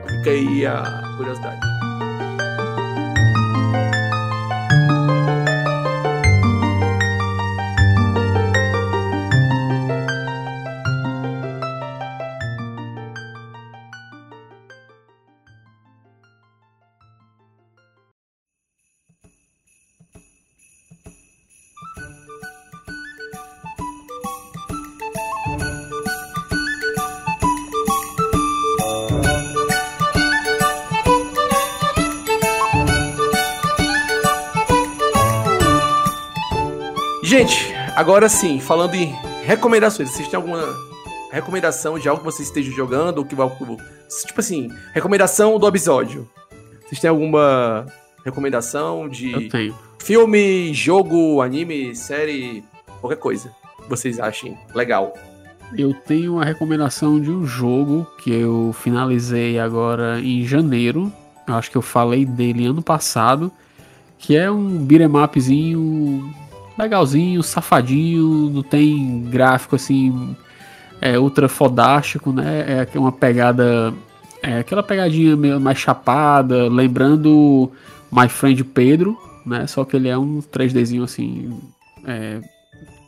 Fica aí a curiosidade. Gente, agora sim, falando em recomendações, vocês têm alguma recomendação de algo que vocês estejam jogando, ou que vai. Tipo assim, recomendação do episódio. Vocês têm alguma recomendação de filme, jogo, anime, série, qualquer coisa que vocês achem legal? Eu tenho a recomendação de um jogo que eu finalizei agora em janeiro. Eu acho que eu falei dele ano passado. Que é um beat'em upzinho legalzinho, safadinho, não tem gráfico assim é, ultra fodástico, né? É uma pegada, é aquela pegadinha meio mais chapada, lembrando My Friend Pedro, né? Só que ele é um 3Dzinho assim, é,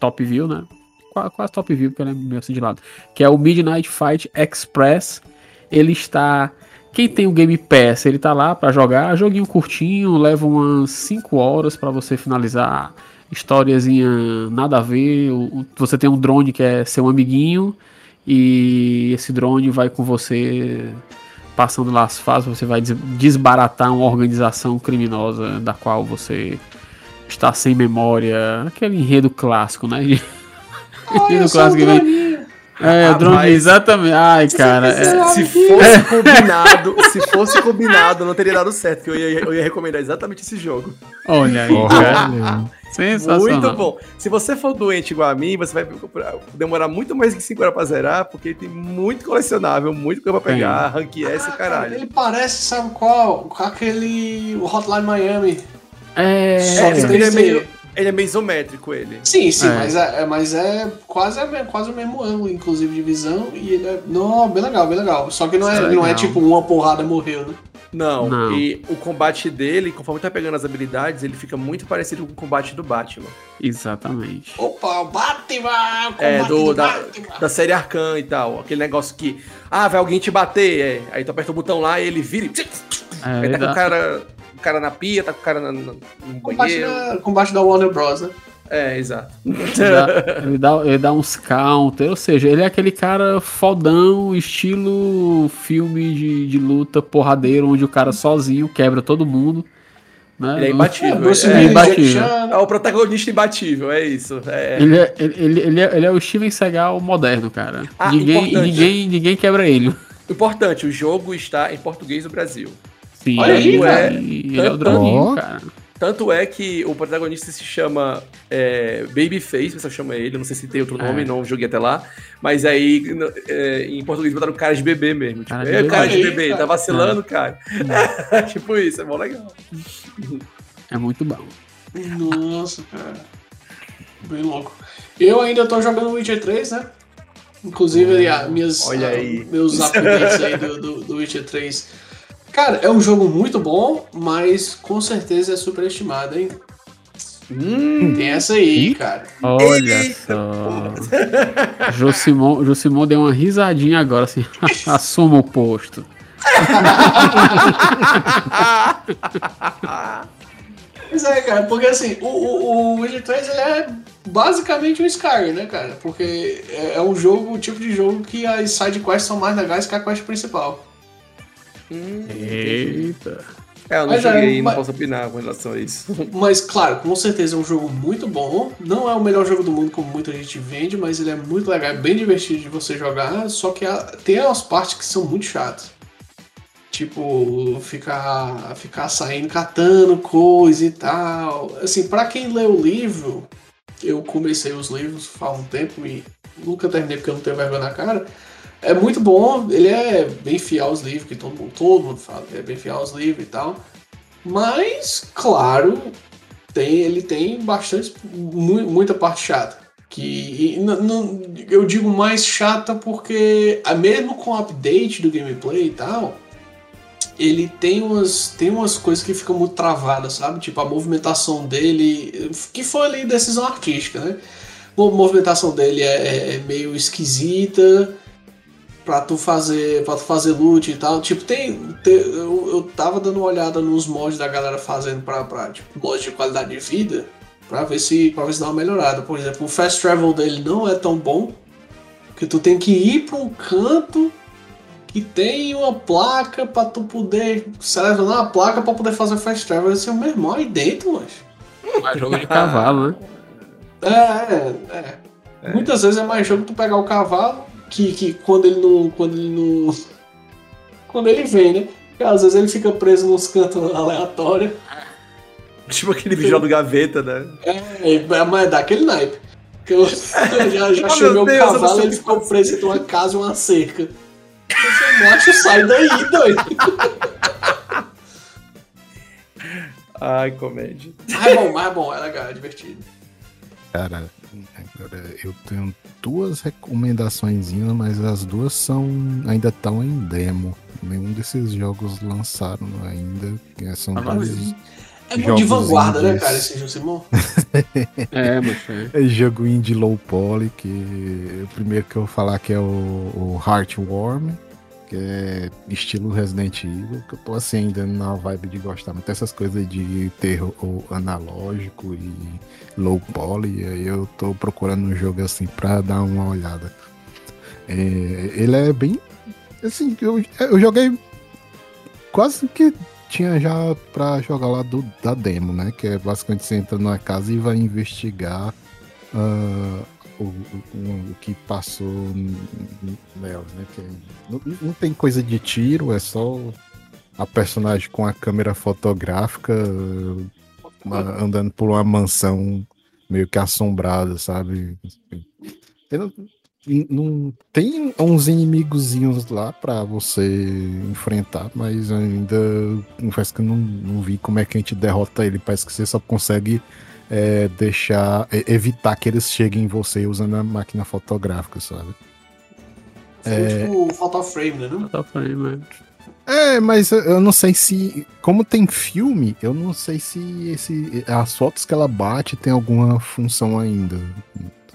top view, né? Quase, quase top view, porque ele é meio assim de lado. Que é o Midnight Fight Express. Ele está quem tem o Game Pass, ele tá lá para jogar, joguinho curtinho, leva umas 5 horas para você finalizar historiazinha nada a ver. Você tem um drone que é seu amiguinho e esse drone vai com você passando lá as fases, você vai desbaratar uma organização criminosa da qual você está sem memória. Aquele enredo clássico, né? enredo clássico vem. É, ah, drone, exatamente. Ai, cara. É, se fosse combinado, se fosse combinado, não teria dado certo, que eu ia, eu ia recomendar exatamente esse jogo. Olha aí, cara. Sensacional. Muito bom. Se você for doente igual a mim, você vai demorar muito mais que 5 horas pra zerar, porque ele tem muito colecionável, muito coisa pra pegar, rank S ah, caralho. Ele parece, sabe qual? Aquele Hotline Miami. É, Só que ele é meio ele é meio isométrico, ele. Sim, sim, é. Mas, é, é, mas é quase, é quase o mesmo ângulo, inclusive, de visão. E ele é. Não, bem legal, bem legal. Só que não é, não é tipo uma porrada morreu, né? Não, não, e o combate dele, conforme tá pegando as habilidades, ele fica muito parecido com o combate do Batman. Exatamente. Opa, o Batman! é, do, do da, Batman. da série Arcan e tal. Aquele negócio que, ah, vai alguém te bater, é, aí tu aperta o botão lá e ele vira e. É, aí tá com o cara cara na pia, tá com o cara na, no banheiro. Da, combate da Warner Bros, né? É, exato. Ele dá, ele, dá, ele dá uns counter, ou seja, ele é aquele cara fodão, estilo filme de, de luta porradeiro, onde o cara sozinho quebra todo mundo. Né? Ele é imbatível. É, é, é, imbatível. é o protagonista imbatível, é isso. É. Ele, é, ele, ele, é, ele é o Steven Seagal moderno, cara. Ah, ninguém, ninguém, ninguém quebra ele. Importante, o jogo está em português do Brasil. Sim, Olha aí, cara. Ele é o droguinho, cara. Tanto é que o protagonista se chama é, Babyface, você chama ele, eu não sei se tem outro nome, É. não joguei até lá. Mas aí, no- é, em português, botaram cara de bebê mesmo. Tipo, Cara de é bebê. cara de bebê, tá vacilando, cara. tipo isso, é mó legal. É muito bom. Nossa, cara. Bem louco. Eu ainda tô jogando Witcher 3, né? Inclusive, a- minhas, olha a- aí. meus updates aí do, do, do Witcher 3. Cara, é um jogo muito bom, mas com certeza é superestimado, hein? Hum, Tem essa aí, Ih. cara. Olha Eita, só. Josimon, Josimon deu uma risadinha agora, assim. Assuma o posto. Pois é, cara, porque assim, o, o, o Witcher 3 ele é basicamente um Skyrim, né, cara? Porque é, é um jogo, o tipo de jogo que as sidequests são mais legais que a quest principal. Hum. Eita. É, eu não Mas joguei, é, não mas- posso opinar com relação a isso. Mas, claro, com certeza é um jogo muito bom. Não é o melhor jogo do mundo, como muita gente vende, mas ele é muito legal, é bem divertido de você jogar. Só que tem umas partes que são muito chatas. Tipo, ficar, ficar saindo catando coisa e tal. Assim, pra quem lê o livro, eu comecei os livros faz um tempo e nunca terminei porque eu não tenho vergonha na cara. É muito bom, ele é bem fiel aos livros, que todo mundo, todo mundo fala, que é bem fiel aos livros e tal. Mas, claro, tem, ele tem bastante, mu- muita parte chata. Que eu digo mais chata porque, mesmo com o update do gameplay e tal, ele tem umas, tem umas coisas que ficam muito travadas, sabe? Tipo, a movimentação dele, que foi ali decisão artística, né? A movimentação dele é, é- é meio esquisita pra tu fazer para tu fazer loot e tal. Tipo, tem, tem- eu, eu tava dando uma olhada nos mods da galera fazendo pra, pra tipo, mods de qualidade de vida, pra ver se para ver se dá uma melhorada. Por exemplo, o fast travel dele não é tão bom, porque tu tem que ir pra um canto que tem uma placa pra tu poder selecionar a placa pra poder fazer fast travel. Esse é o meu irmão aí dentro, mas Mais jogo de cavalo, né? é, é, é. Muitas vezes é mais jogo tu pegar o cavalo, que, que quando ele não. Quando ele não. Quando ele vem, né? Porque às vezes ele fica preso nos cantos aleatórios. Tipo aquele vídeo do gaveta, né? É, é, mas é daquele naipe. Que eu, eu já, já Oh, chamei não cavalo e ele ficou preso entre uma casa e uma cerca. Você macho, sai daí, doido. Ai, comédia. Mas é bom, mas é bom, é legal, é divertido. Cara, agora eu tenho duas recomendações, mas as duas são ainda estão em demo. Nenhum desses jogos lançaram ainda. que São Ah, dois. É muito de Jogos vanguarda, né, indies. cara, esse Simão? É, mas é. é jogo indie low poly, que o primeiro que eu vou falar que é o, o Heartworm, que é estilo Resident Evil, que eu tô assim ainda na vibe de gostar muito dessas coisas de terror analógico e low poly, e aí eu tô procurando um jogo assim pra dar uma olhada. É, ele é bem. Assim, eu, eu joguei quase que tinha já pra jogar lá do, da demo, né? Que é basicamente você entra numa casa e vai investigar ah, o, o, o que passou nela, né? Que não, não tem coisa de tiro, é só a personagem com a câmera fotográfica uma- andando por uma mansão meio que assombrada, sabe? Eu não- não- tem uns inimigozinhos lá pra você enfrentar, mas ainda confesso que não, não vi como é que a gente derrota ele. Parece que você só consegue é, deixar, e- evitar que eles cheguem em você usando a máquina fotográfica, sabe? Foi tipo Fatal Frame, né? Não? Tá frame, É, mas eu- não sei se. Como tem filme, eu não sei se esse, as fotos que ela bate tem alguma função ainda.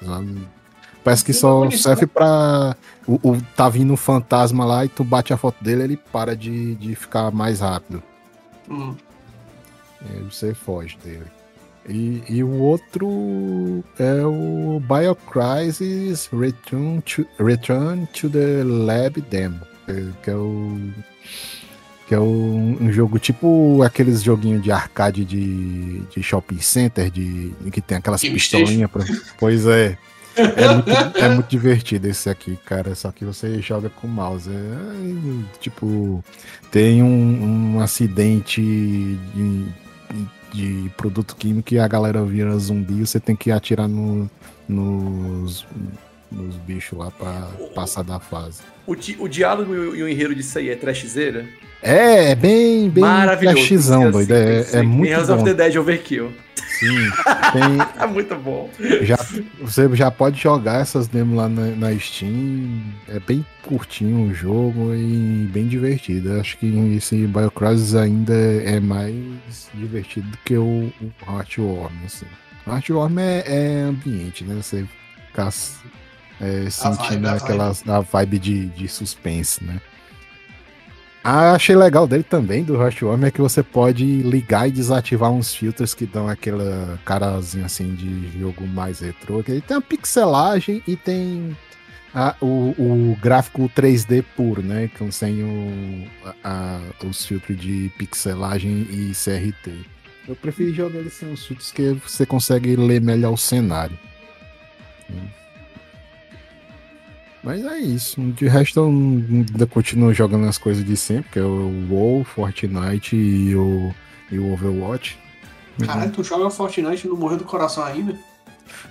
Sabe? Parece que só serve pra. O, o- tá vindo um fantasma lá e tu bate a foto dele, ele para de, de ficar mais rápido. Hum. E aí você foge dele. E, e o outro é o Biocrisis Return to, Return to the Lab Demo. que- é o. Que é um, um jogo tipo aqueles joguinhos de arcade de, de shopping center, de, que tem aquelas pistolinhas. Pra, pois é. É muito, é muito divertido esse aqui, cara. Só que você joga com mouse. É, tipo, tem um, um acidente de, de produto químico e a galera vira zumbi. Você tem que atirar no, nos, nos bichos lá pra passar da fase. O, o diálogo e o enredo disso aí é trashzeira? É, é bem, bem flashzão, doido. É, é muito House bom. of the Dead Overkill. Sim, tem, É muito bom. já, você já pode jogar essas demos lá na, na Steam. É bem curtinho o jogo e bem divertido. Eu acho que esse Biocross ainda é mais divertido do que o, o Heartworm. Assim. O Heartworm é, é ambiente, né? Você ficar é, sentindo vibe, aquela a vibe de, de suspense, né? Ah, achei legal dele também, do Heartworm, é que você pode ligar e desativar uns filtros que dão aquela carazinha assim de jogo mais retrô. que Ele tem a pixelagem e tem a- o, o gráfico 3D puro, né? Que sem o, a- os filtros de pixelagem e CRT. Eu prefiro jogar ele sem os filtros que você consegue ler melhor o cenário. Mas é isso. De resto, eu ainda continuo jogando as coisas de sempre, que é o WoW, Fortnite e o, e o Overwatch. Caralho, tu joga Fortnite e não morreu do coração ainda?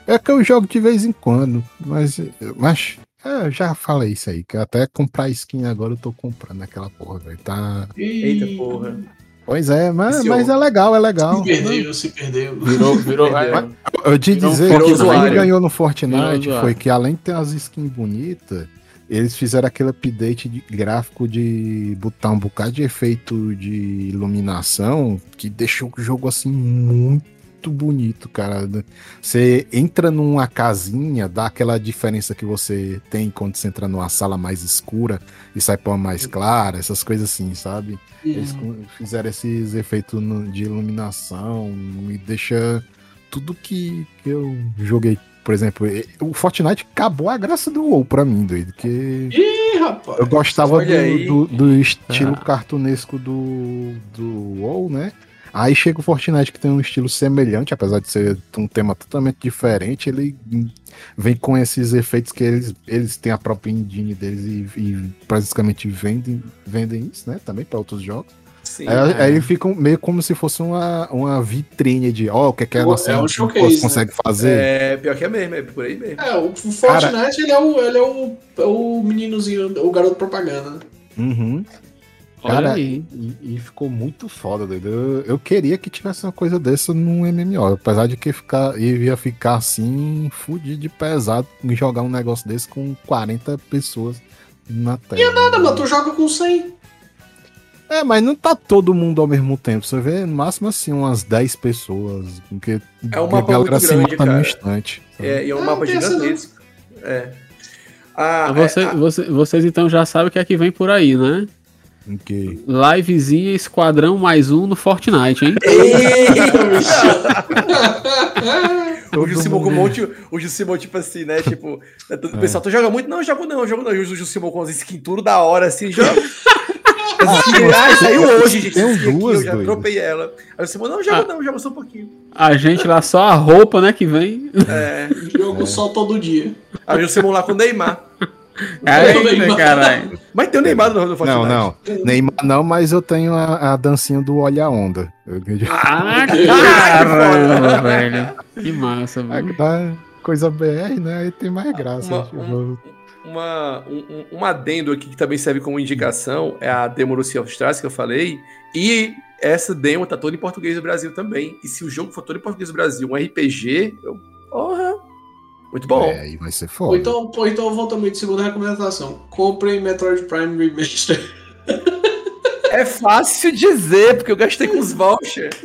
É que eu jogo de vez em quando, mas, mas é, eu já falei isso aí, que até comprar skin agora eu tô comprando aquela porra, velho. Tá... Eita porra. Pois é, mas, mas é legal, é legal. Se perdeu, se perdeu. Virou, virou. Perdeu. Eu te Virou dizer Virou que usuário. quem ganhou no Fortnite foi que além de ter as skins bonitas, eles fizeram aquele update de gráfico de botar um bocado de efeito de iluminação que deixou o jogo assim muito bonito, cara. Você entra numa casinha, dá aquela diferença que você tem quando você entra numa sala mais escura e sai pra uma mais clara, essas coisas assim, sabe? Eles fizeram esses efeitos de iluminação e deixa tudo que, que eu joguei. Por exemplo, o Fortnite acabou a graça do WoW pra mim, doido. Que Ih, rapaz. eu gostava do, do, do estilo Ah. cartunesco do, do WoW, né? Aí chega o Fortnite que tem um estilo semelhante, apesar de ser um tema totalmente diferente, ele vem com esses efeitos que eles, eles têm a própria engine deles e, e basicamente vendem, vendem isso, né? Também para outros jogos. Sim. Aí, aí ele fica meio como se fosse uma, uma vitrine de, ó, o que é que a É nossa um engine showcase, consegue fazer. É, pior que é mesmo, é por aí mesmo. É, o Fortnite ele é, o, ele é o, é o meninozinho, o garoto propaganda. né? Uhum. Olha Cara, aí. E, e ficou muito foda, doido. Eu, eu queria que tivesse uma coisa dessa num MMO. Apesar de que ficar, ia ficar assim, fudido de pesado em jogar um negócio desse com 40 pessoas na tela. Nada, mano, tu joga com 100. É, mas não tá todo mundo ao mesmo tempo. Você vê no máximo assim umas 10 pessoas. Porque É um a mapa galera se grande, mata no cara. instante. sabe? É, e é um Ah, mapa gigantesco. É. Ah, Você- é, você- vocês então já sabem o que é que vem por aí, né? Ok. Livezinha Esquadrão mais um no Fortnite, hein? O Jusimon com um monte. O Jusimon, tipo assim, né? Tipo, é todo- o pessoal, tu joga muito? Não, eu jogo não, eu jogo não. E o Jusimon com as skins tudo da hora, assim, joga. Ah, saiu hoje, gente. Tem skin aqui, duas, eu já tropei ela. Aí o Jusimon, não, eu jogo Ah. não, eu jogo só um pouquinho. A gente lá só a roupa, né, que vem. É. Jogo só todo dia. Aí o Jusimon lá com o Neymar. Eita, caralho. Mas tem o Neymar no, Fortnite. Não, não. Neymar não, mas eu tenho a, a dancinha do Olha a Onda. Eu, Ah, que caramba, velho. Que massa, velho. Coisa BR, né? Aí tem mais graça. Uma- tipo, um- uma, um, um- um adendo aqui que também serve como indicação é a demo do Sea of Stars que eu falei. E essa demo tá toda em português do Brasil também. E se o jogo for todo em português do Brasil, um RPG, eu, porra, muito bom. É, aí vai ser Ou foda. então, ou então volta muito segunda recomendação. Comprem Metroid Prime Remaster. É fácil dizer, porque eu gastei com os vouchers.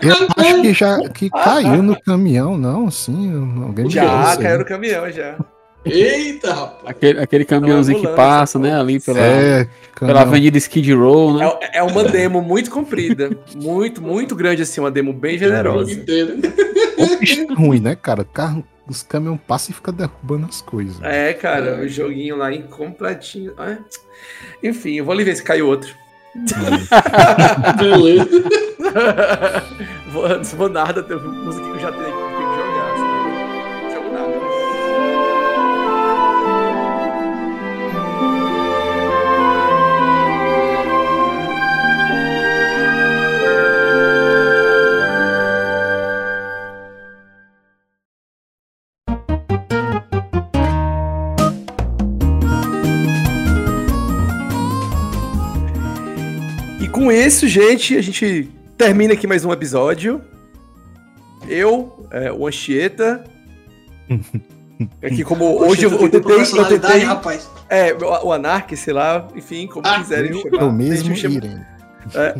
Eu acho que já que caiu no caminhão, não? Sim, alguém Já caiu no caminhão, já. Eita, rapaz. Aquele, aquele caminhãozinho que passa, né, ali pela, É, pela. Avenida Skid Row, né? É, é uma demo muito comprida. Muito, muito grande, assim. Uma demo bem O jogo generosa. bicho ruim, né, cara? Carro, os caminhões passam e ficam derrubando as coisas. É, cara, o joguinho lá incompletinho. Ah, Enfim, eu vou ali ver se caiu outro. Beleza. vou, vou nada, tem música que eu já tenho aqui, isso, gente. A gente termina aqui mais um episódio. Eu, é, o Anchieta. Aqui como hoje eu, eu tentei, eu tentei, rapaz. é, o Anark, sei lá, enfim, como Ah, quiserem Eu, chamar. eu mesmo gente chama- irem. É.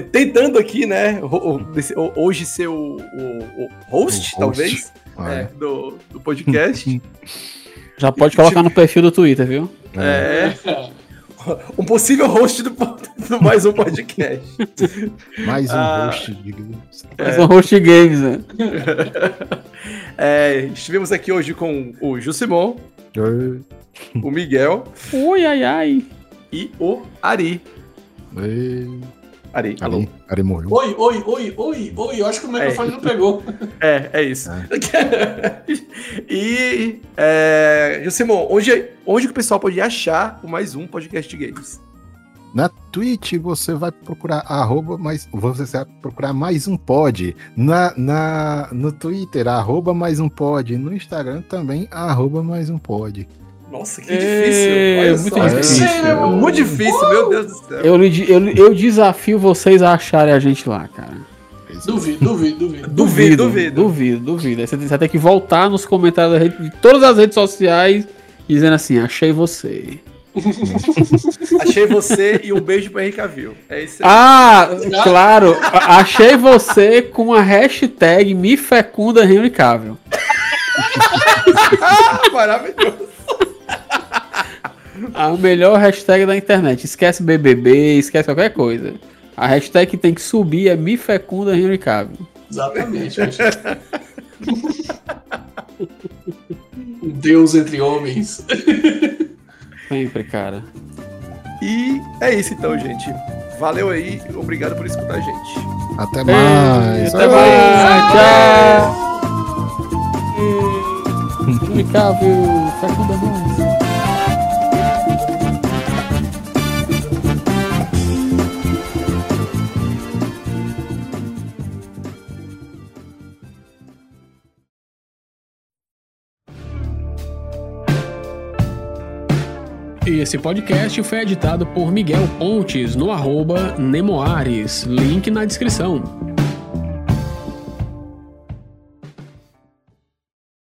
Tentando aqui, né, hoje ser o, o- o host, O host. talvez, é, do, do podcast. Já pode colocar no perfil do Twitter, viu? É. Um possível host do, do mais um podcast. Mais um Ah. host de games. É. São host games, né? É, estivemos aqui hoje com o Jusimon, Oi. o Miguel Oi, ai, ai. e o Ari. Oi. Ari, alô. Ari, morreu. Oi, oi, oi, oi, oi. Eu acho que o microfone não pegou. É, é isso. e, é, Jusimon, onde, onde que o pessoal pode achar o mais um podcast de games? Na Twitch você vai procurar arroba mais. Você vai procurar mais um pod. Na, na, no Twitter, arroba mais um pod. No Instagram também, arroba mais um pod. Nossa, que É, difícil. Olha muito só. difícil. É muito difícil, meu Deus do céu. Eu, eu, eu desafio vocês a acharem a gente lá, cara. Duvido, duvido, duvido. Duvido, duvido. Duvido, duvido. Aí você vai ter que voltar nos comentários da rede- de todas as redes sociais dizendo assim: achei você. Achei você e um beijo pra Henrique Cavill. É isso aí. Ah, claro. Achei você com a hashtag me fecunda Cavill. Ah, maravilhoso. A melhor hashtag da internet. Esquece BBB, esquece qualquer coisa. A hashtag que tem que subir é me fecunda Henry Cavill. Exatamente. Deus entre homens. Sempre, cara. E é isso então, gente. Valeu aí. Obrigado por escutar a gente. Até mais. Até mais. Tchau. Cavill, fecunda nós. Esse podcast foi editado por Miguel Pontes no arroba Nemoares, link na descrição.